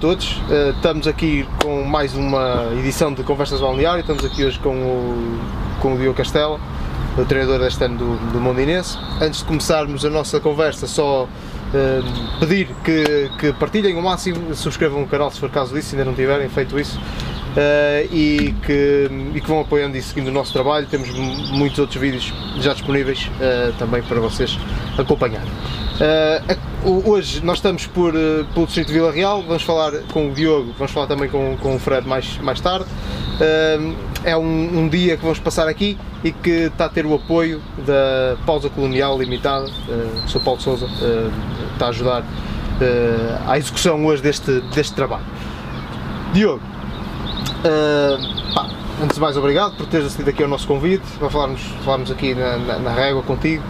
todos, uh, estamos aqui com mais uma edição de Conversas Balneário, estamos aqui hoje com o, com o Diogo Castela, o treinador deste ano do, do Mondinense. Antes de começarmos a nossa conversa, só uh, pedir que, que partilhem o máximo, subscrevam o canal se for caso disso, se ainda não tiverem feito isso. Uh, e, que, e, que, vão apoiando e seguindo o nosso trabalho. Temos muitos outros vídeos já disponíveis uh, também para vocês acompanharem. Uh, hoje nós estamos por, uh, pelo Distrito de Vila Real, vamos falar com o Diogo, vamos falar também com, com o Fred mais, mais tarde. Uh, é um, um, dia que vamos passar aqui e que está a ter o apoio da Pausa Colonial Limitada, uh, o Sr. Paulo Souza está a ajudar à execução hoje deste, deste trabalho. Diogo, pá, antes de mais obrigado por teres acedido aqui ao nosso convite, para falarmos, falarmos aqui na, na, na régua contigo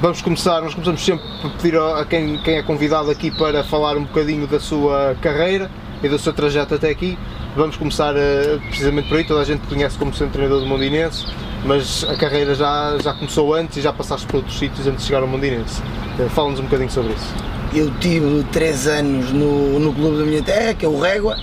vamos começar, nós começamos sempre por pedir a quem, quem é convidado aqui para falar um bocadinho da sua carreira e do seu trajeto até aqui. Vamos começar uh, precisamente por aí, toda a gente conhece como sendo treinador do Mondinense, mas a carreira já, já começou antes e já passaste por outros sítios antes de chegar ao Mondinense. Uh, Fala-nos um bocadinho sobre isso. Eu tive 3 anos no, no clube da minha terra, que é o Régua,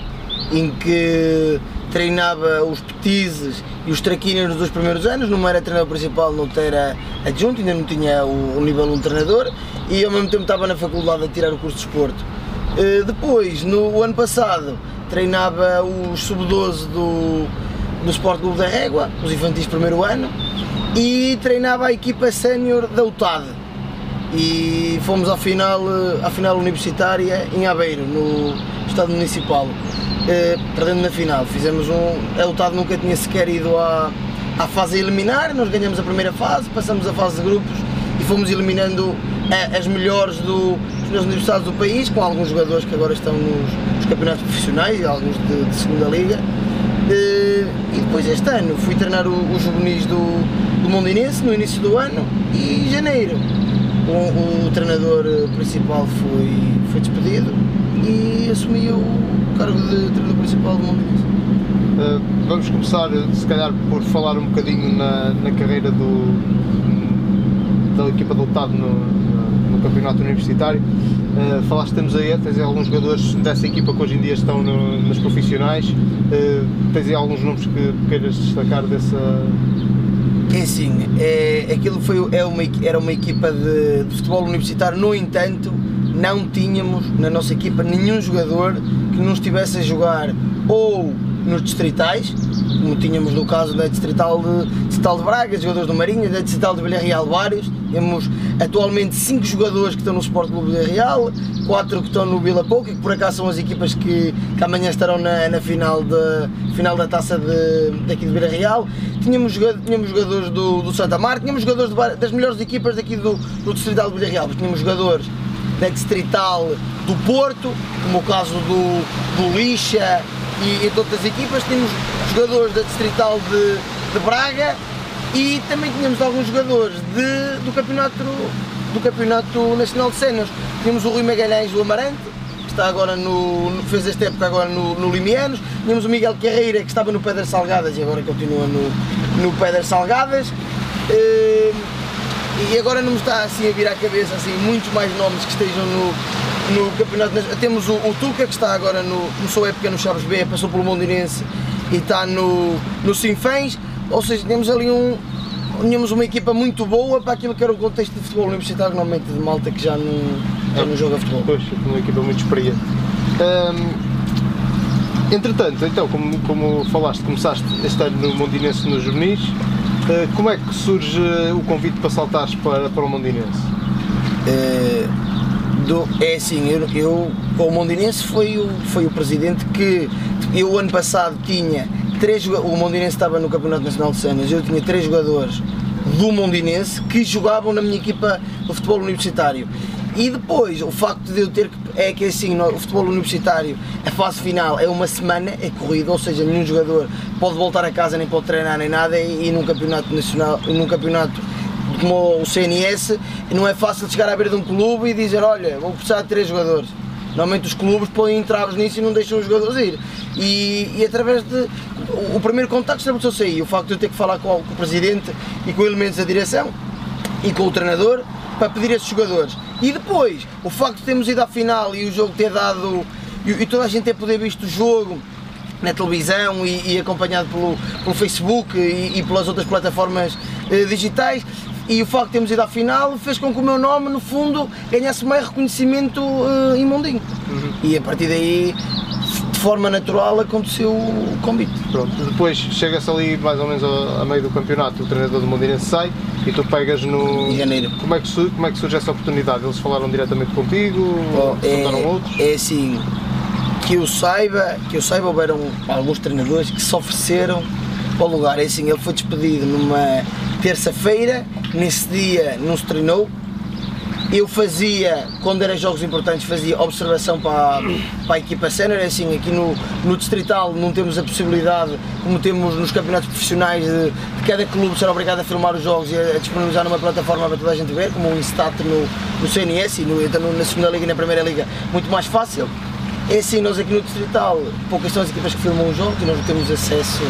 em que treinava os petizes e os traquinas nos dois primeiros anos, não era treinador principal, não era adjunto, ainda não tinha o, o nível de um treinador e ao mesmo tempo estava na faculdade a tirar o curso de esporte. Uh, depois, no ano passado, treinava os sub-12 do, do Sport Clube da Régua, os infantis primeiro ano, e treinava a equipa sénior da UTAD. E fomos à final, eh, à final universitária em Aveiro, no Estado Municipal. Eh, perdendo na final. Fizemos um. A UTAD nunca tinha sequer ido à, à fase eliminar, nós ganhamos a primeira fase, passamos a fase de grupos e fomos eliminando a, as melhores do, dos meus universidades do país, com alguns jogadores que agora estão nos, nos campeonatos profissionais e alguns de, de segunda liga. Eh, e depois este ano fui treinar os juvenis do, do Mondinense no início do ano e em janeiro o, o treinador principal foi, foi despedido e assumi o cargo de treinador principal do Mondinense. Uh, vamos começar, se calhar, por falar um bocadinho na, na carreira do, da equipa do Estado no, no, campeonato universitário. Uh, falaste temos aí, tens aí alguns jogadores dessa equipa que hoje em dia estão no, nos profissionais. Uh, tens aí alguns nomes que queiras destacar dessa. É sim, é, aquilo foi, é uma, era uma equipa de, de futebol universitário, no entanto, não tínhamos na nossa equipa nenhum jogador que não estivesse a jogar ou nos distritais, como tínhamos no caso da Distrital de, Distrital de Braga, jogadores do Marinho, da Distrital de Villarreal vários, temos atualmente 5 jogadores que estão no Sport Clube de Villarreal, 4 que estão no Vila Pouca, que por acaso são as equipas que, que amanhã estarão na, na final, de, final da taça de, daqui de Villarreal, tínhamos, tínhamos jogadores do, do Santa Marta, tínhamos jogadores de, das melhores equipas daqui do, do Distrital de Villarreal, tínhamos jogadores da Distrital do Porto, como o caso do, do Lixa e, e de outras equipas, tínhamos jogadores da Distrital de, de Braga e também tínhamos alguns jogadores de, do, campeonato, do Campeonato Nacional de Cenas. Tínhamos o Rui Magalhães do Amarante, que está agora no, fez esta época agora no, no Limianos, tínhamos o Miguel Carreira que estava no Pedras Salgadas e agora continua no, no Pedras Salgadas. Uh, e agora não me está assim a vir à cabeça assim, muitos mais nomes que estejam no, no campeonato. Temos o, o Tuca que está agora no. começou a época no Chaves B, passou pelo Mondinense e está no, no Sinfãs, ou seja, temos ali um. Tínhamos uma equipa muito boa para aquilo que era o contexto de futebol universitário, normalmente de malta que já não, já não joga futebol. Pois, uma equipa muito experiente. Hum, entretanto, então, como, como falaste, começaste este ano no Mondinense nos juvenis, como é que surge o convite para saltares para, para o Mondinense? É, do, é assim, eu, eu o Mondinense foi o, foi o presidente que eu ano passado tinha três o Mondinense estava no Campeonato Nacional de Cenas, eu tinha três jogadores do Mondinense que jogavam na minha equipa de futebol universitário e depois, o facto de eu ter que. É que assim, o futebol universitário, a fase final é uma semana, é corrida, ou seja, nenhum jogador pode voltar a casa, nem pode treinar, nem nada, e, e num campeonato nacional, num campeonato como o CNS, não é fácil chegar à beira de um clube e dizer: Olha, vou precisar de três jogadores. Normalmente os clubes põem entraves nisso e não deixam os jogadores ir. E, e através de. O, o primeiro contacto estabeleceu-se aí. O facto de eu ter que falar com, com o presidente e com elementos da direção e com o treinador para pedir esses jogadores. E depois, o facto de termos ido à final e o jogo ter dado e, e toda a gente é poder visto o jogo na televisão e, e acompanhado pelo, pelo Facebook e, e, pelas outras plataformas eh, digitais e o facto de termos ido à final fez com que o meu nome, no fundo, ganhasse mais reconhecimento uh, em Mondinho. Uhum. E a partir daí, forma natural, aconteceu o convite. Pronto, depois chega-se ali mais ou menos a, a, meio do campeonato, o treinador do Mondinense sai e tu pegas no. Em janeiro. Como é que, surge, como é que surge essa oportunidade? Eles falaram diretamente contigo? Oh, é, outros? É assim, que eu saiba, que eu saiba, houveram alguns treinadores que se ofereceram para o lugar. É assim, ele foi despedido numa terça-feira, nesse dia não se treinou. Eu fazia, quando eram jogos importantes, fazia observação para, para a equipa sénior. É assim, aqui no, no Distrital não temos a possibilidade, como temos nos campeonatos profissionais, de, de cada clube ser obrigado a filmar os jogos e a, a, disponibilizar numa plataforma para toda a gente ver, como o Instat no, no CNS e no, na segunda liga e na primeira liga, muito mais fácil. É assim, nós aqui no Distrital, poucas são as equipas que filmam os jogos e nós não temos acesso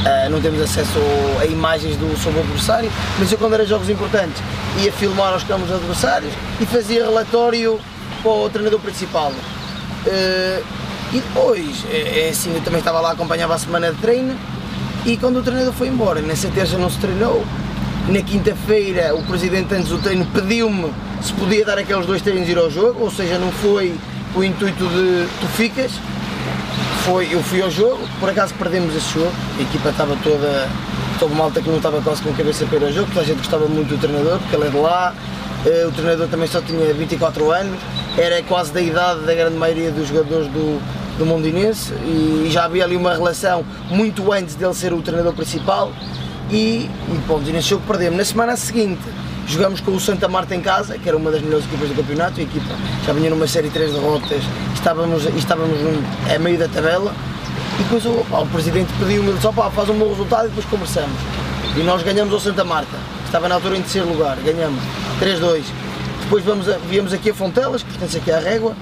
Uh, não temos acesso a imagens do o adversário, mas eu quando era jogos importantes ia filmar os campos adversários e fazia relatório para o treinador principal. Uh, e depois, é, é, assim, eu também estava lá, acompanhava a semana de treino e quando o treinador foi embora, nessa terça não se treinou, na quinta-feira o presidente antes do treino pediu-me se podia dar aqueles dois treinos ir ao jogo, ou seja, não foi o intuito de tu ficas, foi, eu fui ao jogo, por acaso perdemos esse jogo, a equipa estava toda, toda malta que não estava quase com a cabeça para ir ao jogo, toda a gente gostava muito do treinador, porque ele é de lá, uh, o treinador também só tinha 24 anos, era quase da idade da grande maioria dos jogadores do, do Mondinense e, já havia ali uma relação muito antes dele ser o treinador principal e, e pronto, e nesse jogo perdemos. Na semana seguinte jogamos com o Santa Marta em casa, que era uma das melhores equipas do campeonato, a equipa já vinha numa série de 3 derrotas, estávamos, estávamos a meio da tabela, e depois o, o presidente pediu-me, só pá, faz um bom resultado e depois conversamos. E nós ganhamos ao Santa Marta, estava na altura em terceiro lugar, ganhamos 3-2. Depois vamos a, viemos aqui a Fontelas, que pertence aqui à Régua,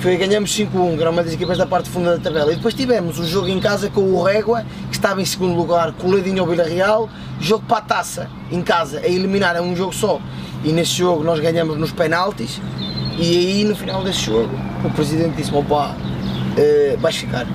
foi, ganhamos 5-1, que era uma das equipas da parte funda da tabela. E depois tivemos o jogo em casa com o Régua, que estava em segundo lugar, coladinho ao Vila Real, jogo para a taça, em casa, a eliminar é um jogo só. E nesse jogo nós ganhamos nos penaltis, e aí no final desse jogo o presidente disse-me: opá, uh, vais ficar.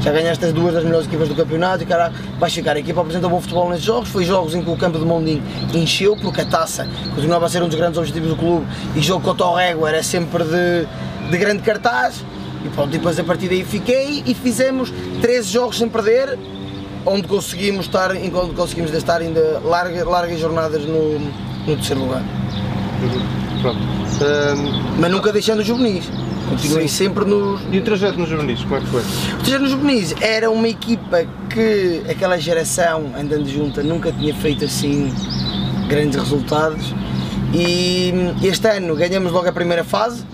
Já ganhaste as duas das melhores equipas do campeonato e cara, vais ficar. A equipa apresentou bom futebol nesses jogos. Foi jogos em que o campo de Mondinho encheu, porque a taça continuava a ser um dos grandes objetivos do clube. E jogo contra o Régua era sempre de de grande cartaz e pronto, depois a partir daí fiquei e fizemos 13 jogos sem perder, onde conseguimos estar, enquanto conseguimos estar ainda larga, largas jornadas no, no terceiro lugar. Pronto. Um... Mas nunca deixando os juvenis. Continuei Sim. sempre nos. E o trajeto nos juvenis, como é que foi? O trajeto nos juvenis era uma equipa que aquela geração andando junta nunca tinha feito assim grandes resultados e este ano ganhamos logo a primeira fase,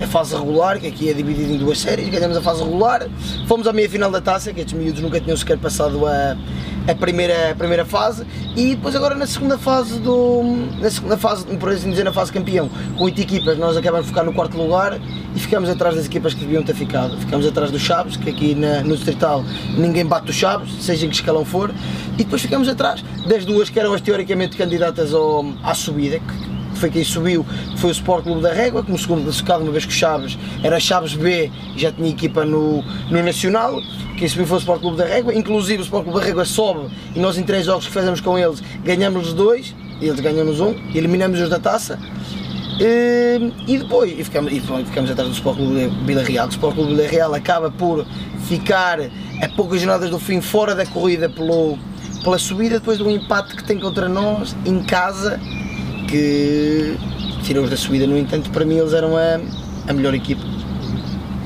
a fase regular, que aqui é dividida em duas séries, ganhamos a fase regular, fomos à meia final da taça, que estes miúdos nunca tinham sequer passado a, a, primeira, a primeira fase, e depois agora na segunda fase do. na segunda fase, por assim dizer, na fase campeão, com oito equipas, nós acabamos de ficar no quarto lugar e ficamos atrás das equipas que deviam ter ficado. Ficamos atrás dos Chaves, que aqui na, no Distrital ninguém bate os Chaves, seja em que escalão for, e depois ficamos atrás das duas que eram as teoricamente candidatas ao, à subida, que, que foi quem subiu, foi o Sport Clube da Régua, como segundo classificado, uma vez que o Chaves era Chaves B e já tinha equipa no, no Nacional. Quem subiu foi o Sport Clube da Régua, inclusive o Sport Clube da Régua sobe e nós em três jogos que fizemos com eles ganhamos os dois, eles ganhamos um, eliminamos-os da taça. E, e depois e ficamos, e ficamos atrás do Sport Clube de Vila Real. O Sport Clube de Vila Real acaba por ficar a poucas jornadas do fim fora da corrida pelo, pela subida depois do empate que tem contra nós em casa que tirou-os da subida, no entanto, para mim eles eram a, a melhor equipa.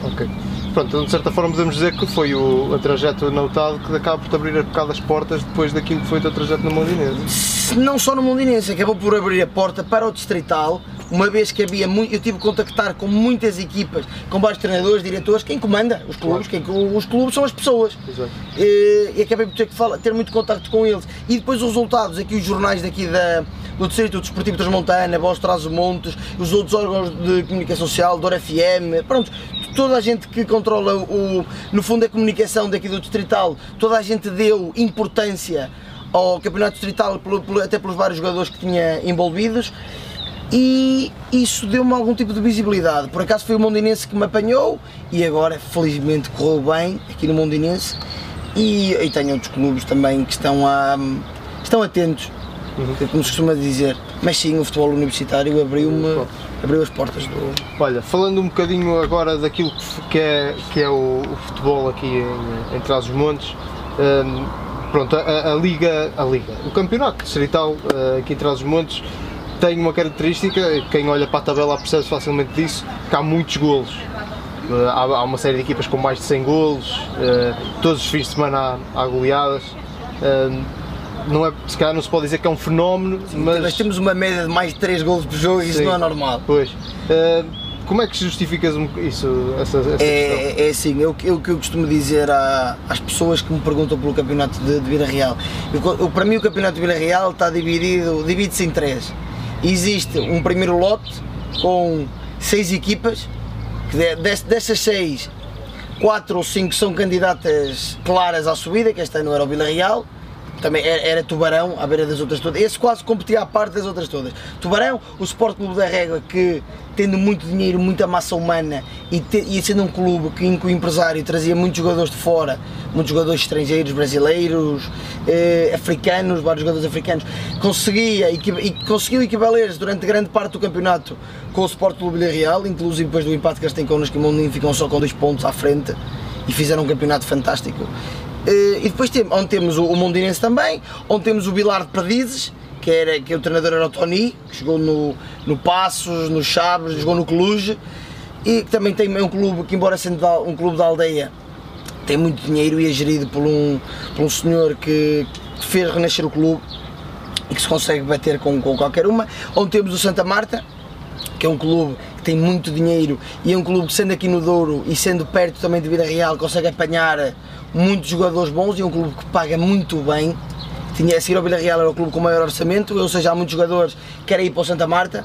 Ok. Pronto, então, de certa forma podemos dizer que foi o, o trajeto notado que acaba por te abrir a bocado as portas depois daquilo que foi o teu trajeto no Mondinense. Não só no Mondinense, acabou por abrir a porta para o Distrital, uma vez que havia muito, eu tive que contactar com muitas equipas, com vários treinadores, diretores, quem comanda os clubes, claro. quem, os clubes são as pessoas. Exato. E, e acabei por ter que falar, ter muito contacto com eles. E depois os resultados, aqui os jornais daqui da, do Distrito Desportivo Transmontana, Voz Traz Montes, os outros órgãos de comunicação social, Dora FM, pronto, toda a gente que controla o, no fundo a comunicação daqui do Distrital, toda a gente deu importância ao Campeonato Distrital, até pelos vários jogadores que tinha envolvidos e isso deu-me algum tipo de visibilidade. Por acaso foi o Mondinense que me apanhou e agora felizmente correu bem aqui no Mondinense e, e tenho outros clubes também que estão, a, estão atentos, uhum. como se costuma dizer, mas sim, o futebol universitário abriu-me abriu as portas do. Olha, falando um bocadinho agora daquilo que é, que é o, o futebol aqui em, em Trás-os-Montes, um, pronto, a, a, Liga, a Liga, o campeonato distrital uh, aqui em Trás-os-Montes tem uma característica, quem olha para a tabela percebe facilmente disso, que há muitos golos. Uh, há, há, uma série de equipas com mais de 100 golos, uh, todos os fins de semana há, há goleadas. Uh, não é, se calhar não se pode dizer que é um fenómeno, Sim, mas... Nós temos uma média de mais de 3 golos por jogo e isso não é normal. Pois. como é que justificas isso, essa, essa é, é assim, o que eu, eu, costumo dizer à, às pessoas que me perguntam pelo campeonato de, de Vila Real. Eu, eu, para mim o campeonato de Vila Real está dividido, divide-se em três existe um primeiro lote com seis equipas, que dessas seis, quatro ou cinco são candidatas claras à subida, que este ano era o Vila Real, também era, era, Tubarão, à beira das outras todas. Esse quase competia à parte das outras todas. Tubarão, o Sport Clube da Régua, que tendo muito dinheiro, muita massa humana e, te, e sendo um clube que, que o empresário trazia muitos jogadores de fora, muitos jogadores estrangeiros, brasileiros, eh, africanos, vários jogadores africanos, conseguia e conseguiu equivaler durante grande parte do campeonato com o Sport Clube Vila Real, inclusive depois do empate que eles têm connosco e Mondinho ficam só com dois pontos à frente e fizeram um campeonato fantástico. Eh, e depois tem, onde temos o, Mondinense também, onde temos o Bilar de Perdizes, que, era, que o treinador era o Tony, que jogou no, no Passos, no Chaves, jogou no Cluj, e que também tem um clube que, embora sendo um clube da aldeia, tem muito dinheiro e é gerido por um, por um senhor que, que fez renascer o clube e que se consegue bater com, com qualquer uma. Onde temos o Santa Marta, que é um clube que tem muito dinheiro e é um clube que sendo aqui no Douro e sendo perto também de Vida Real consegue apanhar muitos jogadores bons e um clube que paga muito bem. Tinha a seguir ao Vila Real era o clube com maior orçamento, ou seja, há muitos jogadores que querem ir para o Santa Marta,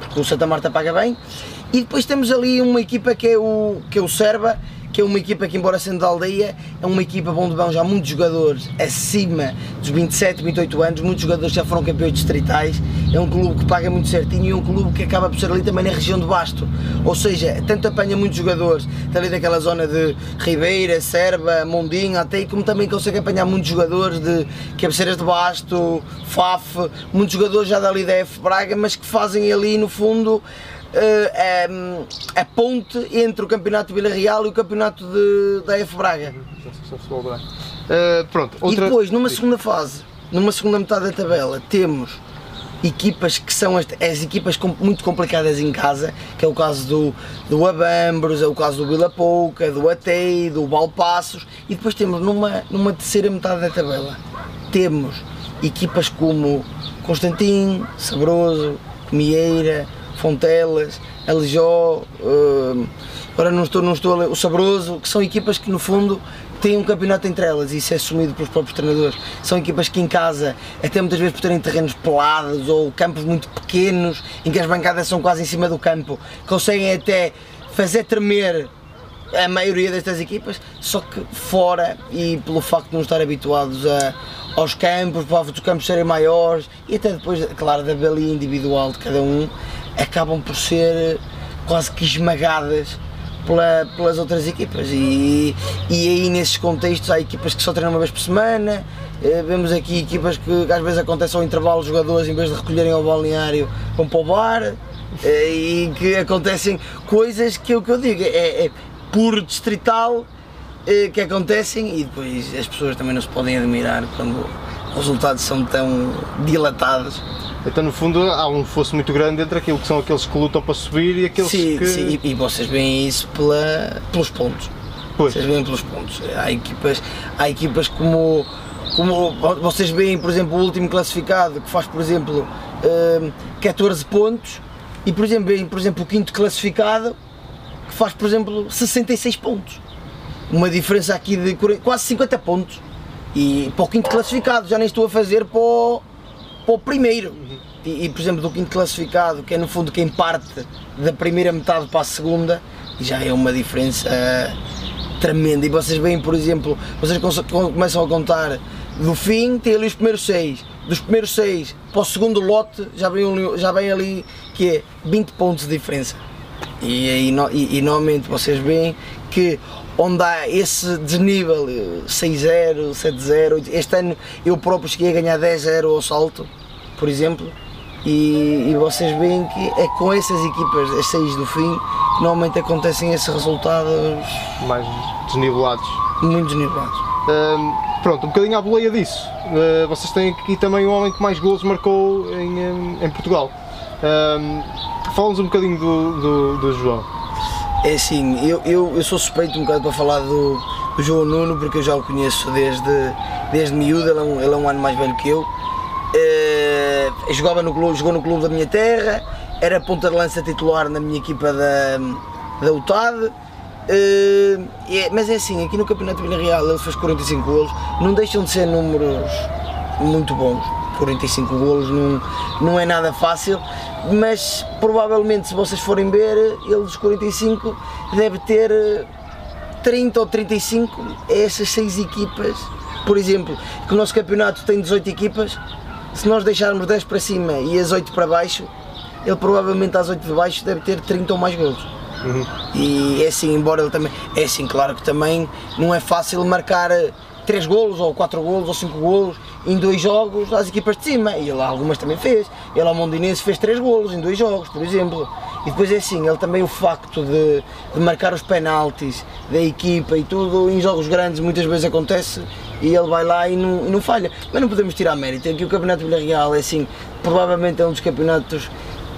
porque o Santa Marta paga bem. E depois temos ali uma equipa que é o, que é o Serba, que é uma equipa que, embora sendo da aldeia, é uma equipa bom de bom, já muitos jogadores acima dos 27, 28 anos, muitos jogadores já foram campeões distritais. É um clube que paga muito certinho e é um clube que acaba por ser ali também na região de Basto. Ou seja, tanto apanha muitos jogadores ali daquela zona de Ribeira, Serba, Mondinho, até como também consegue apanhar muitos jogadores de cabeceiras de Basto, FAF, muitos jogadores já da F Braga, mas que fazem ali no fundo a, a, ponte entre o campeonato de Vila Real e o campeonato de, da F Braga. Uh, pronto, outra... E depois, numa segunda fase, numa segunda metade da tabela, temos equipas que são as, as, equipas muito complicadas em casa, que é o caso do, do Abambros, é o caso do Vila Pouca, do Atei, do Balpassos, e depois temos numa, numa terceira metade da tabela, temos equipas como Constantin, Sabroso, Mieira, Fontelas, Alijó, uh, não estou, não estou o Sabroso, que são equipas que no fundo têm um campeonato entre elas e isso é assumido pelos próprios treinadores. São equipas que em casa, até muitas vezes por terem terrenos pelados ou campos muito pequenos, em que as bancadas são quase em cima do campo, conseguem até fazer tremer a maioria destas equipas, só que fora e pelo facto de não estar habituados a, aos campos, para os campos serem maiores e até depois, claro, da balia individual de cada um, acabam por ser quase que esmagadas pela, pelas outras equipas. E, e aí nesses contextos há equipas que só treinam uma vez por semana, eh, vemos aqui equipas que às vezes acontece ao intervalo os jogadores em vez de recolherem ao balneário vão para o bar eh, e que acontecem coisas que é o que eu digo, é, é puro distrital eh, que acontecem e depois as pessoas também não se podem admirar quando os resultados são tão dilatados então, no fundo, há um fosso muito grande entre aquilo que são aqueles que lutam para subir e aqueles sim, que. Sim, e, vocês veem isso pela, pelos pontos. Pois. Vocês veem pelos pontos. Há equipas, há equipas como, como. Vocês veem, por exemplo, o último classificado que faz, por exemplo, 14 hum, pontos e, por exemplo, veem, por exemplo, o quinto classificado que faz, por exemplo, 66 pontos. Uma diferença aqui de quase 50 pontos. E para o quinto classificado, já nem estou a fazer para o para o primeiro. E, e, por exemplo, do quinto classificado, que é no fundo quem parte da primeira metade para a segunda, já é uma diferença uh, tremenda. E vocês veem, por exemplo, vocês começam a contar do fim, tem ali os primeiros seis, dos primeiros 6 para o segundo lote já vem, já vem ali que é 20 pontos de diferença. E, no- e, e normalmente vocês veem que onde há esse desnível eh, 6-0, 7-0, 8 este ano eu próprio cheguei a ganhar 10-0 ao salto, por exemplo, e, e vocês veem que é com essas equipas, as 6 do fim, que normalmente acontecem esses resultados Mais desnivelados. muito desnivelados. Pronto, um bocadinho à boleia disso. Ah, vocês têm aqui também o homem que mais golos marcou em, em- Portugal. Ahm, Fala-nos um bocadinho do, do, do João. É assim, eu, eu, eu sou suspeito um bocado para falar do, do João Nuno porque eu já o conheço desde, desde miúdo, ele é, um, ele é um ano mais velho que eu. Eh, jogava no clube, jogou no clube da minha terra, era ponta de lança titular na minha equipa da, da UTAD. Eh, é- mas é assim, aqui no Campeonato Vila Real ele fez 45 golos, não deixam de ser números muito bons. 45 golos não, não é nada fácil, mas provavelmente se vocês forem ver, ele dos 45 deve ter eh, 30 ou 35 é essas 6 equipas. Por exemplo, que o nosso campeonato tem 18 equipas, se nós deixarmos 10 para cima e as 8 para baixo, ele provavelmente às 8 de baixo deve ter 30 ou mais golos. E é assim, embora ele também. É assim, claro que também não é fácil marcar 3 golos, ou 4 golos, ou 5 golos em dois jogos às equipas de cima. E ele algumas também fez. Ele ao Mondinense fez 3 golos em dois jogos, por exemplo. E depois é assim, ele também o facto de, de marcar os penaltis da equipa e tudo, em jogos grandes muitas vezes acontece e ele vai lá e não, e não falha. Mas não podemos tirar mérito. Aqui o Campeonato de Vila Real é assim, provavelmente é um dos campeonatos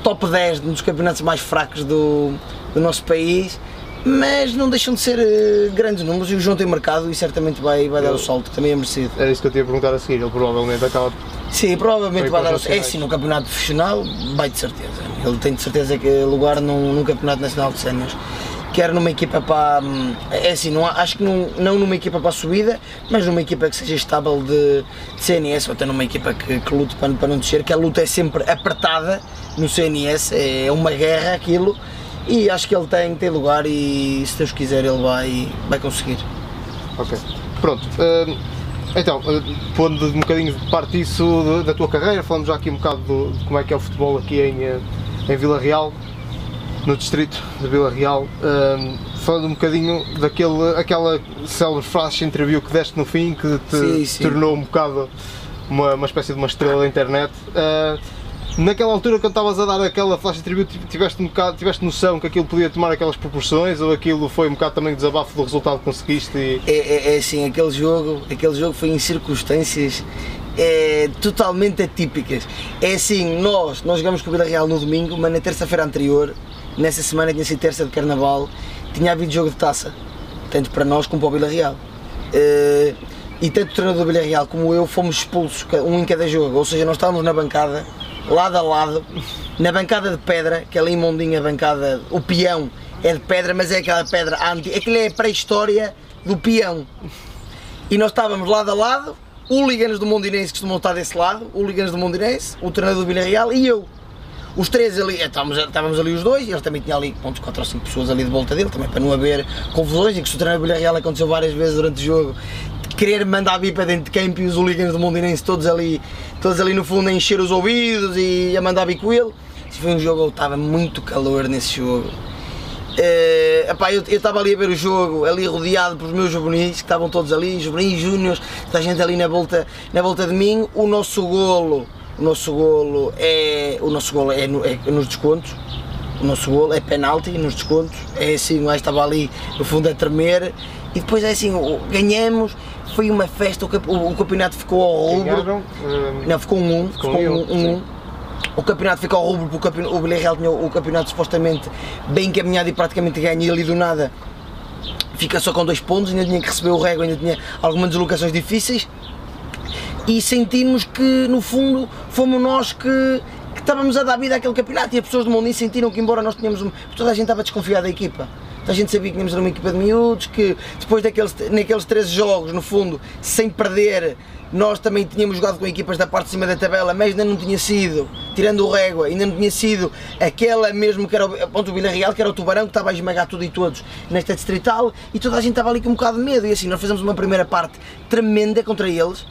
top 10 um dos campeonatos mais fracos do, do nosso país, mas não deixam de ser eh, grandes números e o João tem marcado e certamente vai, vai dar o salto, que também é merecido. Era isso que eu te ia perguntar a seguir. Ele provavelmente acaba. Sim, provavelmente Vai dar o salto. É sim, no campeonato profissional vai de certeza. Ele tem de certeza que lugar num, num campeonato nacional de séniores. Quer numa equipa para. hum, É assim, não, acho que não, não numa equipa para a subida, mas numa equipa que seja estável de, de CNS ou até numa equipa que, que lute para, para não descer, que a luta é sempre apertada no CNS, é uma guerra aquilo. E acho que ele tem, tem lugar e se Deus quiser ele vai, vai conseguir. Ok. Pronto. hum, então, hum, pondo um bocadinho de parte isso de- da tua carreira, falando já aqui um bocado do- de como é que é o futebol aqui em, eh, em Vila Real, no distrito de Vila Real, hum, falando um bocadinho daquele, aquela célebre flash interview que deste no fim, que te Sim, sim. tornou um bocado uma, uma espécie de uma estrela da internet. ah, Naquela altura, quando estavas a dar aquela flash interview, ti- tiveste, um bocado, tiveste noção que aquilo podia tomar aquelas proporções ou aquilo foi um bocado também desabafo do resultado que conseguiste? E... É, é, é assim, aquele jogo, aquele jogo foi em circunstâncias é, totalmente atípicas. É assim, nós, nós jogamos com o Vila Real no domingo, mas na terça-feira anterior, nessa semana tinha sido terça de carnaval, tinha havido jogo de taça, tanto para nós como para o Vila Real. Eh, e tanto o treinador do Vila Real como eu fomos expulsos, um em cada jogo, ou seja, nós estávamos na bancada, lado a lado, na bancada de pedra, que ali em Mondinha a bancada, o peão é de pedra, mas é aquela pedra anti, aquilo é a pré-história do peão. E nós estávamos lado a lado, hooligans do Mondinense que costumam estar desse lado, hooligans do Mondinense, o treinador do Villarreal e eu. Os três ali, eh, estávamos, estávamos ali os dois, e ele também tinha ali pontos 4 ou 5 pessoas ali de volta dele, também para não haver confusões, e que se o treinador do Villarreal aconteceu várias vezes durante o jogo, querer mandar vir para dentro de campo e os hooligans do Mondinense todos ali, todos ali no fundo a encher os ouvidos e a mandar vir com ele. Isso foi um jogo estava muito calor nesse jogo. Eh, epá, eu estava ali a ver o jogo, ali rodeado pelos meus juvenis, que estavam todos ali, juvenis, júniores, toda a gente ali na volta, na volta de mim. O nosso golo, o nosso golo é, o nosso golo é, no- é nos descontos. O nosso golo é penalti nos descontos. É assim, o estava ali no fundo a tremer. E depois é assim, ganhamos, foi uma festa, o, o- campeonato ficou ao rubro. Não, ficou um 1. Ficou Ficou um um, um, um. O campeonato ficou ao rubro porque o, campeonato, o Villarreal tinha o campeonato supostamente bem encaminhado e praticamente ganho e ali do nada fica só com dois pontos, ainda tinha que receber o rego, ainda tinha algumas deslocações difíceis e sentimos que no fundo fomos nós que, que estávamos a dar vida àquele campeonato e as pessoas do mundo sentiram que embora nós tínhamos um, toda a gente estava desconfiada da equipa a gente sabia que tínhamos uma equipa de miúdos, que depois daqueles, naqueles 13 jogos, no fundo, sem perder, nós também tínhamos jogado com equipas da parte de cima da tabela, mas ainda não tinha sido, tirando o Régua, ainda não tinha sido aquela mesmo que era o, ponto, o Vila Real, que era o Tubarão, que estava a esmagar tudo e todos nesta distrital, e toda a gente estava ali com um bocado de medo, e assim, nós fizemos uma primeira parte tremenda contra eles,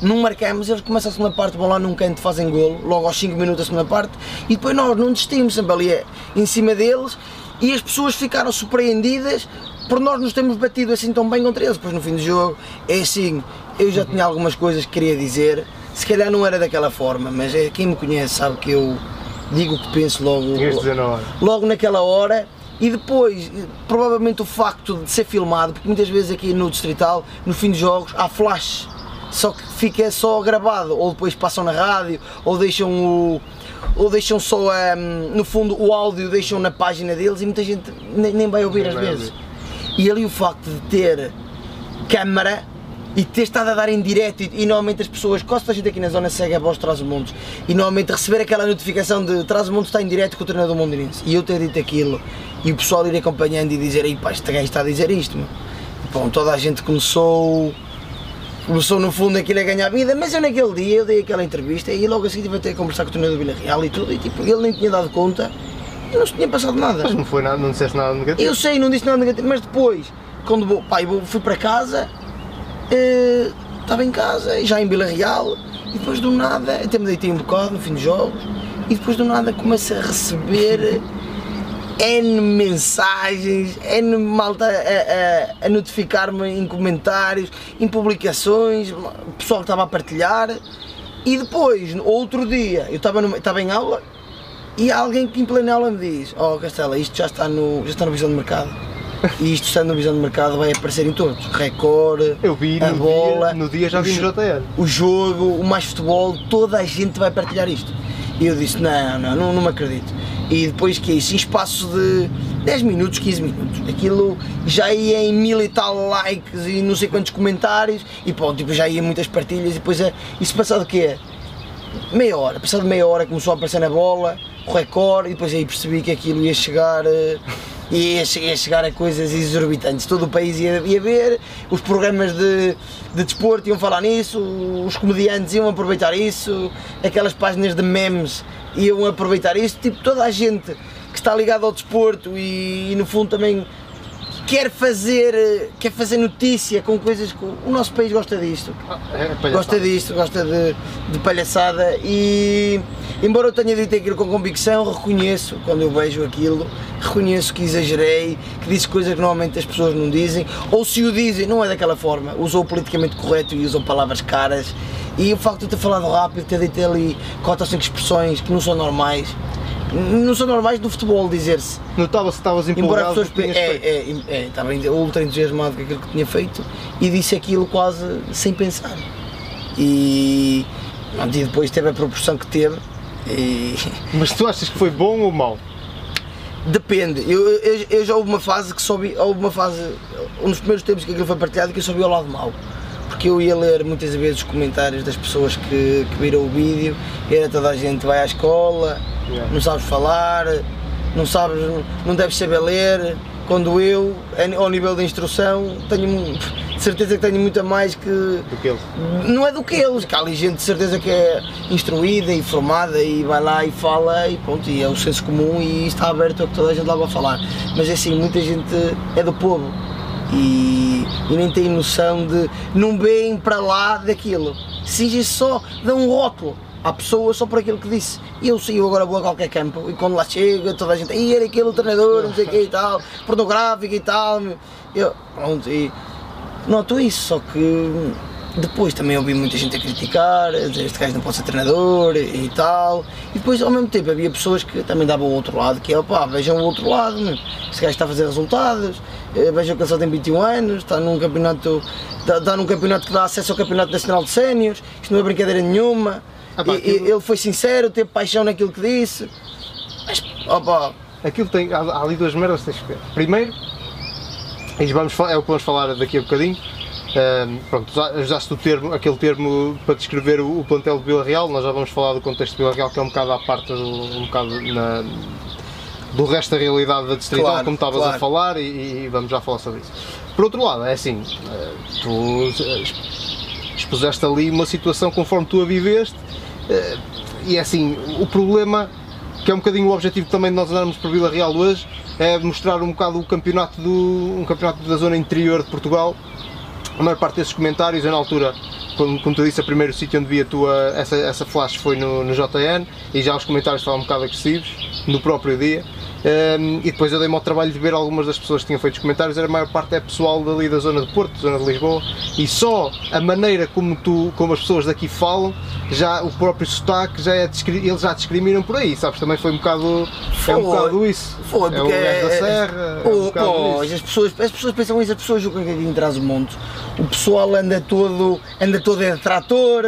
não marcamos, eles começam a segunda parte, vão lá num canto, fazem golo, logo aos 5 minutos da segunda parte, e depois nós não desistimos, sempre ali é em cima deles, e as pessoas ficaram surpreendidas por nós nos termos batido assim tão bem contra eles. Depois no fim do jogo, é assim, eu já tinha algumas coisas que queria dizer, se calhar não era daquela forma, mas é, quem me conhece sabe que eu digo o que penso logo, logo naquela hora. E depois, provavelmente o facto de ser filmado, porque muitas vezes aqui no Distrital, no fim de jogos, há flash, só que fica só gravado, ou depois passam na rádio, ou deixam o, ou deixam só, um, no fundo, o áudio deixam na página deles e muita gente nem, nem vai ouvir Nem às vai vezes. E ali o facto de ter câmara e ter estado a dar em direto e, e normalmente as pessoas, quase toda a gente aqui na zona segue a voz de Trás-os-Montes e normalmente receber aquela notificação de Trás-os-Montes está em direto com o treinador mondinense e eu ter dito aquilo e o pessoal ir acompanhando e dizer, ei pá, este gajo está a dizer isto, meu. Bom, toda a gente começou começou no fundo aquilo a ganhar vida, mas eu naquele dia eu dei aquela entrevista e logo a seguir tive a ter a conversar com o treinador do Vila Real e tudo, e tipo, ele nem tinha dado conta e não se tinha passado nada. Mas não foi nada, não disseste nada negativo. Eu sei, não disse nada negativo, mas depois, quando vou, pá, eu fui para casa, eh, estava em casa, já em Vila Real, e depois do nada, até me deitei um bocado no fim dos jogos, e depois do nada começo a receber N mensagens, N malta a, a- a notificar-me em comentários, em publicações, o pessoal que estava a partilhar, e depois, outro dia, eu estava, numa- estava em aula, e alguém que em plena aula me diz, oh Castela, isto já está no, já está na visão de mercado. E isto estando na visão de mercado vai aparecer em todos. Record, Eu vi a no, bola, dia, no dia já vi no JL. o jogo, o mais futebol, toda a gente vai partilhar isto. E eu disse, não, não, não, não me acredito. E depois que é isso, em espaço de 10 minutos, 15 minutos, aquilo já ia em mil e tal likes e não sei quantos comentários, e pronto, tipo, já ia muitas partilhas, e depois é, isso passado o quê? meia hora, passado meia hora começou a aparecer na bola, o recorde, e depois aí percebi que aquilo ia chegar, eh, ia, che- ia chegar a coisas exorbitantes. Todo o país ia, ia ver, os programas de, de desporto iam falar nisso, os comediantes iam aproveitar isso, aquelas páginas de memes iam aproveitar isso, tipo toda a gente que está ligada ao desporto e, e no fundo também quer fazer, eh, quer fazer notícia com coisas que o nosso país gosta disto. É, palhaçada. gosta disto, gosta de, de palhaçada e embora eu tenha dito aquilo com convicção, reconheço quando eu vejo aquilo, reconheço que exagerei, que disse coisas que normalmente as pessoas não dizem, ou se o dizem, não é daquela forma, usou o politicamente correto e usam palavras caras. E o facto de eu ter falado rápido, ter dito ali 4 ou 5 expressões que não são normais, não são normais do futebol dizer-se. Notava-se que estavas Embora as empolgado que tinhas é, é, é, estava ainda ultra entusiasmado com aquilo que tinha feito e disse aquilo quase sem pensar. E, e depois teve a proporção que teve. E, Mas tu achas que foi bom ou mau? depende, eu, eu, eu já houve uma fase que soube, houve uma fase, um dos primeiros tempos que aquilo foi partilhado que eu soube ao lado mau. Porque eu ia ler muitas vezes os comentários das pessoas que, que viram o vídeo, era toda a gente vai à escola, Yeah. não sabes falar, não sabes, não deves saber ler, quando eu, ao nível da instrução, tenho de certeza que tenho muito a mais que. Do que eles? Não é do que eles, que há ali gente de certeza que é instruída e formada e vai lá e fala e pronto, e é o senso comum e está aberto a que toda a gente lá vai falar. Mas é assim, muita gente é do povo e, e nem tem noção de. não veem para lá daquilo. Se só dão um rótulo à pessoa só por aquilo que disse. Eu sei, eu agora vou a qualquer campo e quando lá chega toda a gente, e era aquele treinador, não sei o que e tal, pornográfico e tal. Eu, pronto, e noto isso, só que depois também ouvi muita gente a criticar, a dizer este gajo não pode ser treinador e tal. E depois ao mesmo tempo havia pessoas que também davam o outro lado, que é opá, vejam o outro lado, meu. este gajo está a fazer resultados, eh, vejam que ele só tem 21 anos, está num campeonato, está, está num campeonato que dá acesso ao campeonato nacional de séniores, isto não é brincadeira nenhuma. Ah, pá, E- aquilo- Ele foi sincero, teve paixão naquilo que disse. Mas opá, Aquilo tem. Há, há ali duas merdas que tens que ver. Primeiro, e vamos, é o que vamos falar daqui a bocadinho. Ehm, pronto, usaste o termo, aquele termo para descrever o, o plantel de Vila Real, nós já vamos falar do contexto de Vila Real, que é um bocado à parte do, um bocado na- do resto da realidade da distrital, Claro, como estavas a claro. falar, e, e vamos já falar sobre isso. Por outro lado, é assim, eh, tu eh, expuseste ali uma situação conforme tu a viveste, eh, e é assim, o problema, que é um bocadinho o objetivo também de nós andarmos por Vila Real hoje, é mostrar um bocado o campeonato, do, um campeonato da zona interior de Portugal. A maior parte desses comentários, eu na altura como, como tu disse, o primeiro sítio onde vi a tua, essa, essa flash foi no, no JN e já os comentários estavam um bocado agressivos no próprio dia. Um, e depois eu dei-me ao trabalho de ver algumas das pessoas que tinham feito os comentários, a maior parte é pessoal dali da zona de Porto, da zona de Lisboa, e só a maneira como, tu, como as pessoas daqui falam, já o próprio sotaque, já é, eles já discriminam por aí, sabes? Também foi um bocado, é um bocado isso. Foi, é o da serra, é, é um bocado pois, as pessoas, as pessoas pensam isso, as pessoas julgam que aqui trás o monte o pessoal anda todo, anda todo é de trator,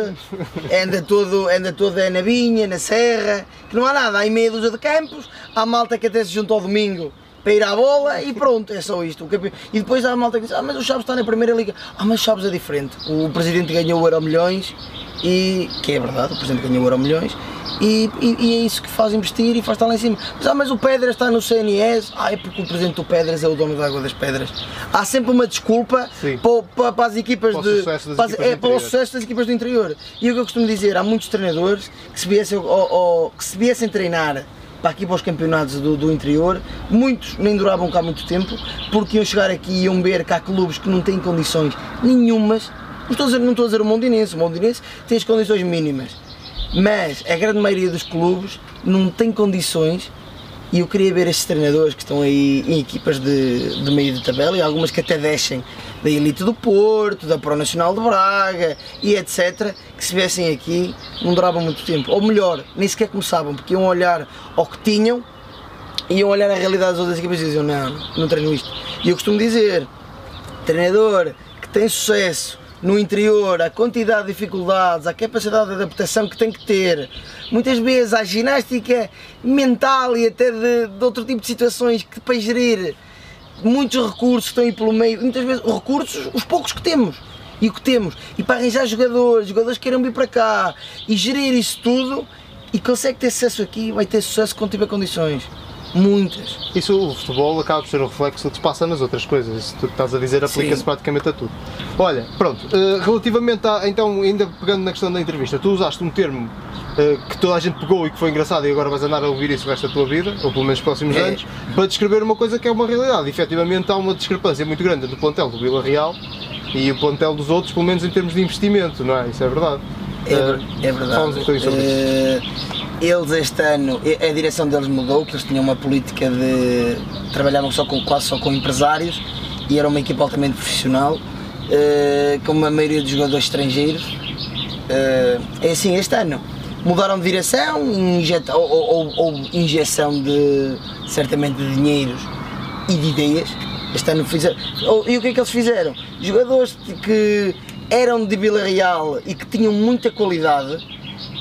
anda todo, anda todo é na vinha, na serra, que não há nada, há meia dúzia de campos, há malta que até se junta ao domingo para ir à bola e pronto, é só isto. E depois há a malta que diz, ah mas o Chaves está na primeira liga, ah mas o Chaves é diferente, o presidente ganhou o Euro Milhões e, que é verdade, o presidente ganhou o Euro Milhões e, e, e, é isso que faz investir e faz estar lá em cima. Mas, ah, mas o Pedras está no CNS, ah, é porque o presidente do Pedras é o dono da Água das Pedras. Há sempre uma desculpa para, para, para, as equipas para de. Para, equipas é, para o sucesso das equipas do interior. E o que eu costumo dizer, há muitos treinadores que se viessem, ou, ou, que se viessem treinar para aqui para os campeonatos do, do, interior, muitos nem duravam cá muito tempo, porque iam chegar aqui e iam ver que há clubes que não têm condições nenhumas. Não estou a dizer, não estou a dizer o Mondinense, o Mondinense tem as condições mínimas mas a grande maioria dos clubes não tem condições e eu queria ver estes treinadores que estão aí em equipas de, de meio de tabela e algumas que até descem da elite do Porto, da Pro Nacional de Braga e etc. que se viessem aqui não duravam muito tempo. Ou melhor, nem sequer começavam, porque iam olhar ao que tinham, iam olhar a realidade das outras equipas e diziam não, não treino isto. E eu costumo dizer, treinador que tem sucesso no interior, a quantidade de dificuldades, a capacidade de adaptação que tem que ter, muitas vezes a ginástica mental e até de, de outro tipo de situações que para gerir muitos recursos estão aí pelo meio, muitas vezes recursos, os poucos que temos e o que temos, e para arranjar jogadores, jogadores que queiram vir para cá e gerir isso tudo e consegue ter sucesso aqui, vai ter sucesso quando tiver condições. Muitas. Isso, o futebol acaba por ser um reflexo do que se passa nas outras coisas. Isso que tu estás a dizer aplica-se praticamente a tudo. Olha, pronto, uh, relativamente a, então, ainda pegando na questão da entrevista, tu usaste um termo uh, que toda a gente pegou e que foi engraçado e agora vais andar a ouvir isso o resto da tua vida, ou pelo menos nos próximos é. anos, para descrever uma coisa que é uma realidade. E, efetivamente há uma discrepância muito grande do plantel do Vila Real e o plantel dos outros, pelo menos em termos de investimento, não é? Isso é verdade. É, uh, é verdade. Fala-nos um bocadinho sobre isso eles este ano, a direção deles mudou, que eles tinham uma política de. trabalhavam só com, quase só com empresários e era uma equipa altamente profissional, uh, com uma maioria de jogadores estrangeiros. É assim, este ano mudaram de direção injeta, ou, ou, ou, injeção de certamente de dinheiros e de ideias. Este ano fizeram. E o que é que eles fizeram? Jogadores que eram de Vila Real e que tinham muita qualidade